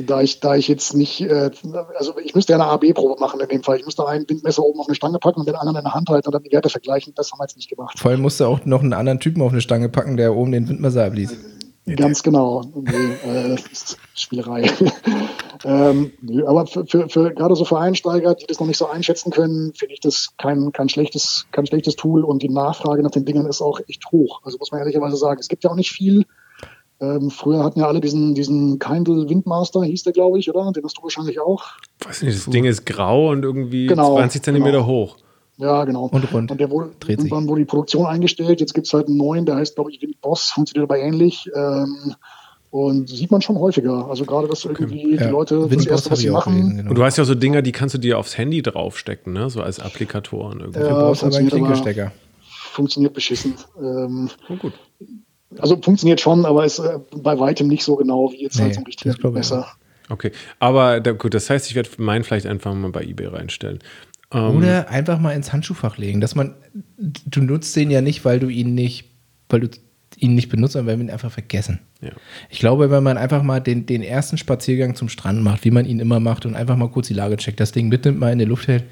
da ich, da ich jetzt nicht, äh, also ich müsste ja eine AB-Probe machen in dem Fall. Ich müsste einen Windmesser oben auf eine Stange packen und den anderen in der Hand halten und dann die Werte vergleichen. Das haben wir jetzt nicht gemacht. Vor allem musste auch noch einen anderen Typen auf eine Stange packen, der oben den Windmesser abließ. Ganz genau. Nee, äh, das ist Spielerei. Ähm, aber für, für, für gerade so für Einsteiger, die das noch nicht so einschätzen können, finde ich das kein, kein, schlechtes, kein schlechtes Tool und die Nachfrage nach den Dingern ist auch echt hoch. Also muss man ehrlicherweise sagen. Es gibt ja auch nicht viel. Ähm, früher hatten ja alle diesen, diesen Kindle Windmaster, hieß der, glaube ich, oder? Den hast du wahrscheinlich auch. Weiß nicht, das Ding ist grau und irgendwie Genau, 20 Zentimeter genau. hoch. Ja, genau. Und rund. Und der wurde, Dreht sich. irgendwann wurde die Produktion eingestellt. Jetzt gibt es halt einen neuen, der heißt, glaube ich, Windboss, funktioniert aber ähnlich. Ähm, und sieht man schon häufiger. Also gerade, dass irgendwie die Leute das Windboss Erste, was sie auch gelesen, machen, genau. Und du hast ja auch so Dinger, die kannst du dir aufs Handy draufstecken, ne? So als Applikatoren irgendwie. Du Ja, brauchst aber einen Klinkelstecker. funktioniert beschissen. Ähm, Oh, gut. also funktioniert schon, aber ist äh, bei weitem nicht so genau wie jetzt Nee, halt richtiger das glaub ich Messer. Okay. Aber da, gut, das heißt, ich werde meinen vielleicht einfach mal bei eBay reinstellen. Ähm, Oder einfach mal ins Handschuhfach legen, dass man, du nutzt den ja nicht, weil du ihn nicht, weil du ihn nicht benutzt, sondern weil wir ihn einfach vergessen. Ja. Ich glaube, wenn man einfach mal den, den ersten Spaziergang zum Strand macht, wie man ihn immer macht und einfach mal kurz die Lage checkt, das Ding mitnimmt, mal in die Luft hält,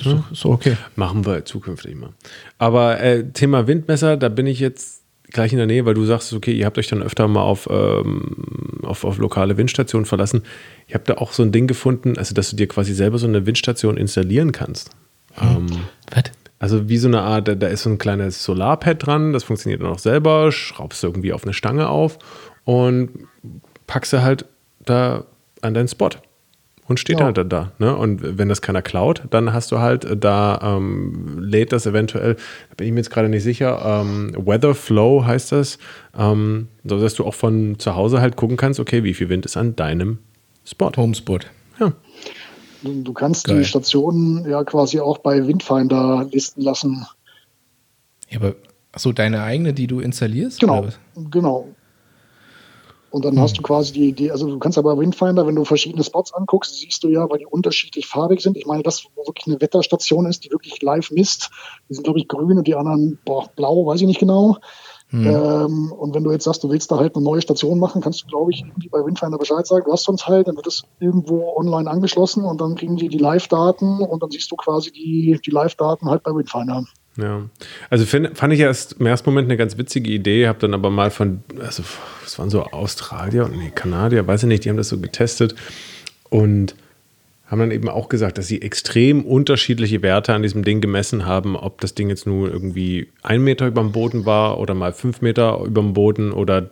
ist doch okay. Machen wir zukünftig mal. Aber äh, Thema Windmesser, da bin ich jetzt gleich in der Nähe, weil du sagst, okay, ihr habt euch dann öfter mal auf, ähm, auf, auf lokale Windstationen verlassen. Ich habe da auch so ein Ding gefunden, also dass du dir quasi selber so eine Windstation installieren kannst. Ähm, Was? Also wie so eine Art, da, da ist so ein kleines Solarpad dran, das funktioniert dann auch selber, schraubst du irgendwie auf eine Stange auf und packst du halt da an deinen Spot. Und steht Ja. halt dann da. Ne? Und wenn das keiner klaut, dann hast du halt da, ähm, lädt das eventuell, da bin ich mir jetzt gerade nicht sicher, ähm, Weather Flow heißt das, ähm, so dass du auch von zu Hause halt gucken kannst, okay, wie viel Wind ist an deinem Spot. Homespot. Ja. Du, kannst Geil. die Stationen ja quasi auch bei Windfinder listen lassen. Ja, aber so deine eigene, die du installierst? Genau, genau. Und dann Hm. hast du quasi die, die, also du kannst aber bei Windfinder, wenn du verschiedene Spots anguckst, siehst du ja, weil die unterschiedlich farbig sind. Ich meine, das, wo wirklich eine Wetterstation ist, die wirklich live misst, die sind, glaube ich, grün und die anderen, boah, blau, weiß ich nicht genau. Hm. Ähm, und wenn du jetzt sagst, du willst da halt eine neue Station machen, kannst du, glaube ich, irgendwie bei Windfinder Bescheid sagen, du hast so ein Teil, dann wird es irgendwo online angeschlossen und dann kriegen die die Live-Daten und dann siehst du quasi die, die Live-Daten halt bei Windfinder. Ja, also find, fand ich erst im ersten Moment eine ganz witzige Idee, habe dann aber mal von, also es waren so Australier und nee, Kanadier, weiß ich nicht, die haben das so getestet und haben dann eben auch gesagt, dass sie extrem unterschiedliche Werte an diesem Ding gemessen haben, ob das Ding jetzt nur irgendwie ein Meter über dem Boden war oder mal fünf Meter über dem Boden oder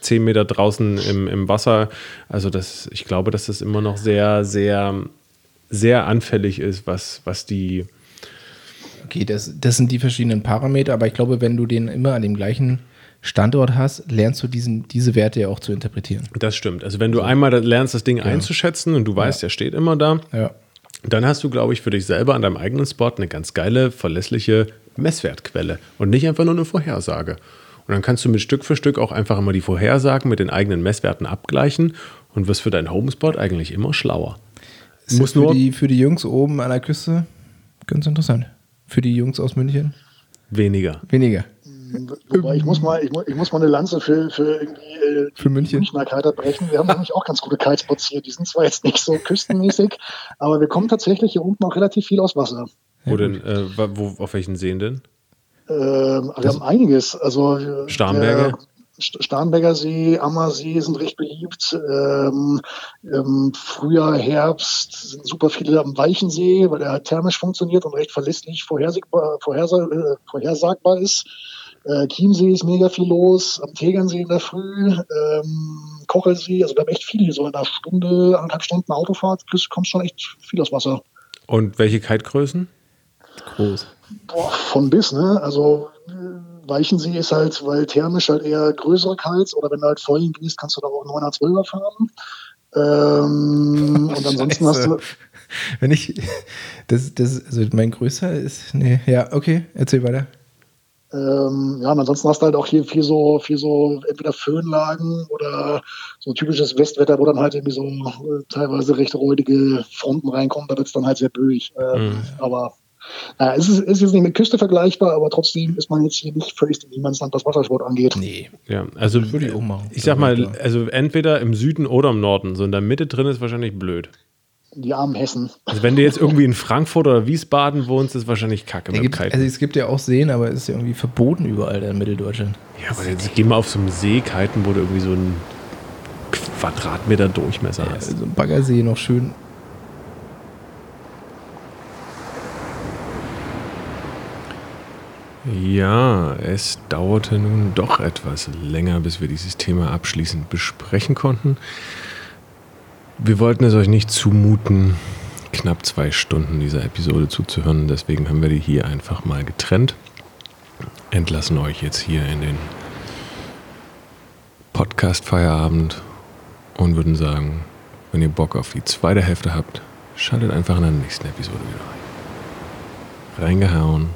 zehn Meter draußen im, im Wasser. Also das, ich glaube, dass das immer noch sehr, sehr, sehr anfällig ist, was, was die Okay, das, das sind die verschiedenen Parameter, aber ich glaube, wenn du den immer an dem gleichen Standort hast, lernst du diesen, diese Werte ja auch zu interpretieren. Das stimmt. Also wenn du einmal lernst, das Ding ja. einzuschätzen und du weißt, ja. der steht immer da, ja. dann hast du, glaube ich, für dich selber an deinem eigenen Spot eine ganz geile, verlässliche Messwertquelle und nicht einfach nur eine Vorhersage. Und dann kannst du mit Stück für Stück auch einfach immer die Vorhersagen mit den eigenen Messwerten abgleichen und wirst für deinen Homespot eigentlich immer schlauer. Muss für, nur die, für die Jungs oben an der Küste ganz interessant für die Jungs aus München? Weniger. Weniger. Wobei ich muss mal, ich, ich muss mal eine Lanze für, für irgendwie äh, für München. Münchner Kiter brechen. Wir haben nämlich auch ganz gute Kitespots hier. Die sind zwar jetzt nicht so küstenmäßig, aber wir kommen tatsächlich hier unten auch relativ viel aus Wasser. Wo denn, äh, wo, auf welchen Seen denn? Ähm, wir haben einiges. Also Starnberger? Der, Starnberger See, Ammersee sind recht beliebt. Ähm, ähm, Frühjahr, Herbst sind super viele am Weichensee, weil er halt thermisch funktioniert und recht verlässlich vorhersagbar, äh, vorhersagbar ist. Äh, Chiemsee ist mega viel los, am Tegernsee in der Früh, ähm, Kochelsee, also da haben echt viel, so in einer Stunde, anderthalb Stunden Autofahrt, kommt schon echt viel aus Wasser. Und welche Kitegrößen? Groß. Boah, von bis, ne? Also Weichensee ist halt, weil thermisch halt eher größere Kites oder wenn du halt vollen gehst, kannst du da auch 912er fahren. Ähm, und ansonsten hast du. Wenn ich, das, das, also mein größer ist, nee, ja, okay, erzähl weiter. Ähm, ja, und ansonsten hast du halt auch hier viel so, viel so entweder Föhnlagen oder so typisches Westwetter, wo dann halt irgendwie so äh, teilweise recht räudige Fronten reinkommen, da wird es dann halt sehr böig. Ähm, mhm. Aber ja, es ist, ist jetzt nicht mit Küste vergleichbar, aber trotzdem ist man jetzt hier nicht völlig in Niemandsland, was Wassersport angeht. Nee. Ja, also würde ich auch machen. Ich sag mal, also entweder im Süden oder im Norden. So in der Mitte drin ist wahrscheinlich blöd. Die armen Hessen. Also wenn du jetzt irgendwie in Frankfurt oder Wiesbaden wohnst, ist wahrscheinlich kacke. Ja, gibt, also es gibt ja auch Seen, aber es ist ja irgendwie verboten überall in Mitteldeutschland. Ja, aber jetzt geh mal auf so einem See kiten, wo du irgendwie so einen Quadratmeter Durchmesser ja, hast. So ein Baggersee noch schön Ja, es dauerte nun doch etwas länger, bis wir dieses Thema abschließend besprechen konnten. Wir wollten es euch nicht zumuten, knapp zwei Stunden dieser Episode zuzuhören. Deswegen haben wir die hier einfach mal getrennt. Entlassen euch jetzt hier in den Podcast Feierabend und würden sagen, wenn ihr Bock auf die zweite Hälfte habt, schaltet einfach in der nächsten Episode wieder rein. Reingehauen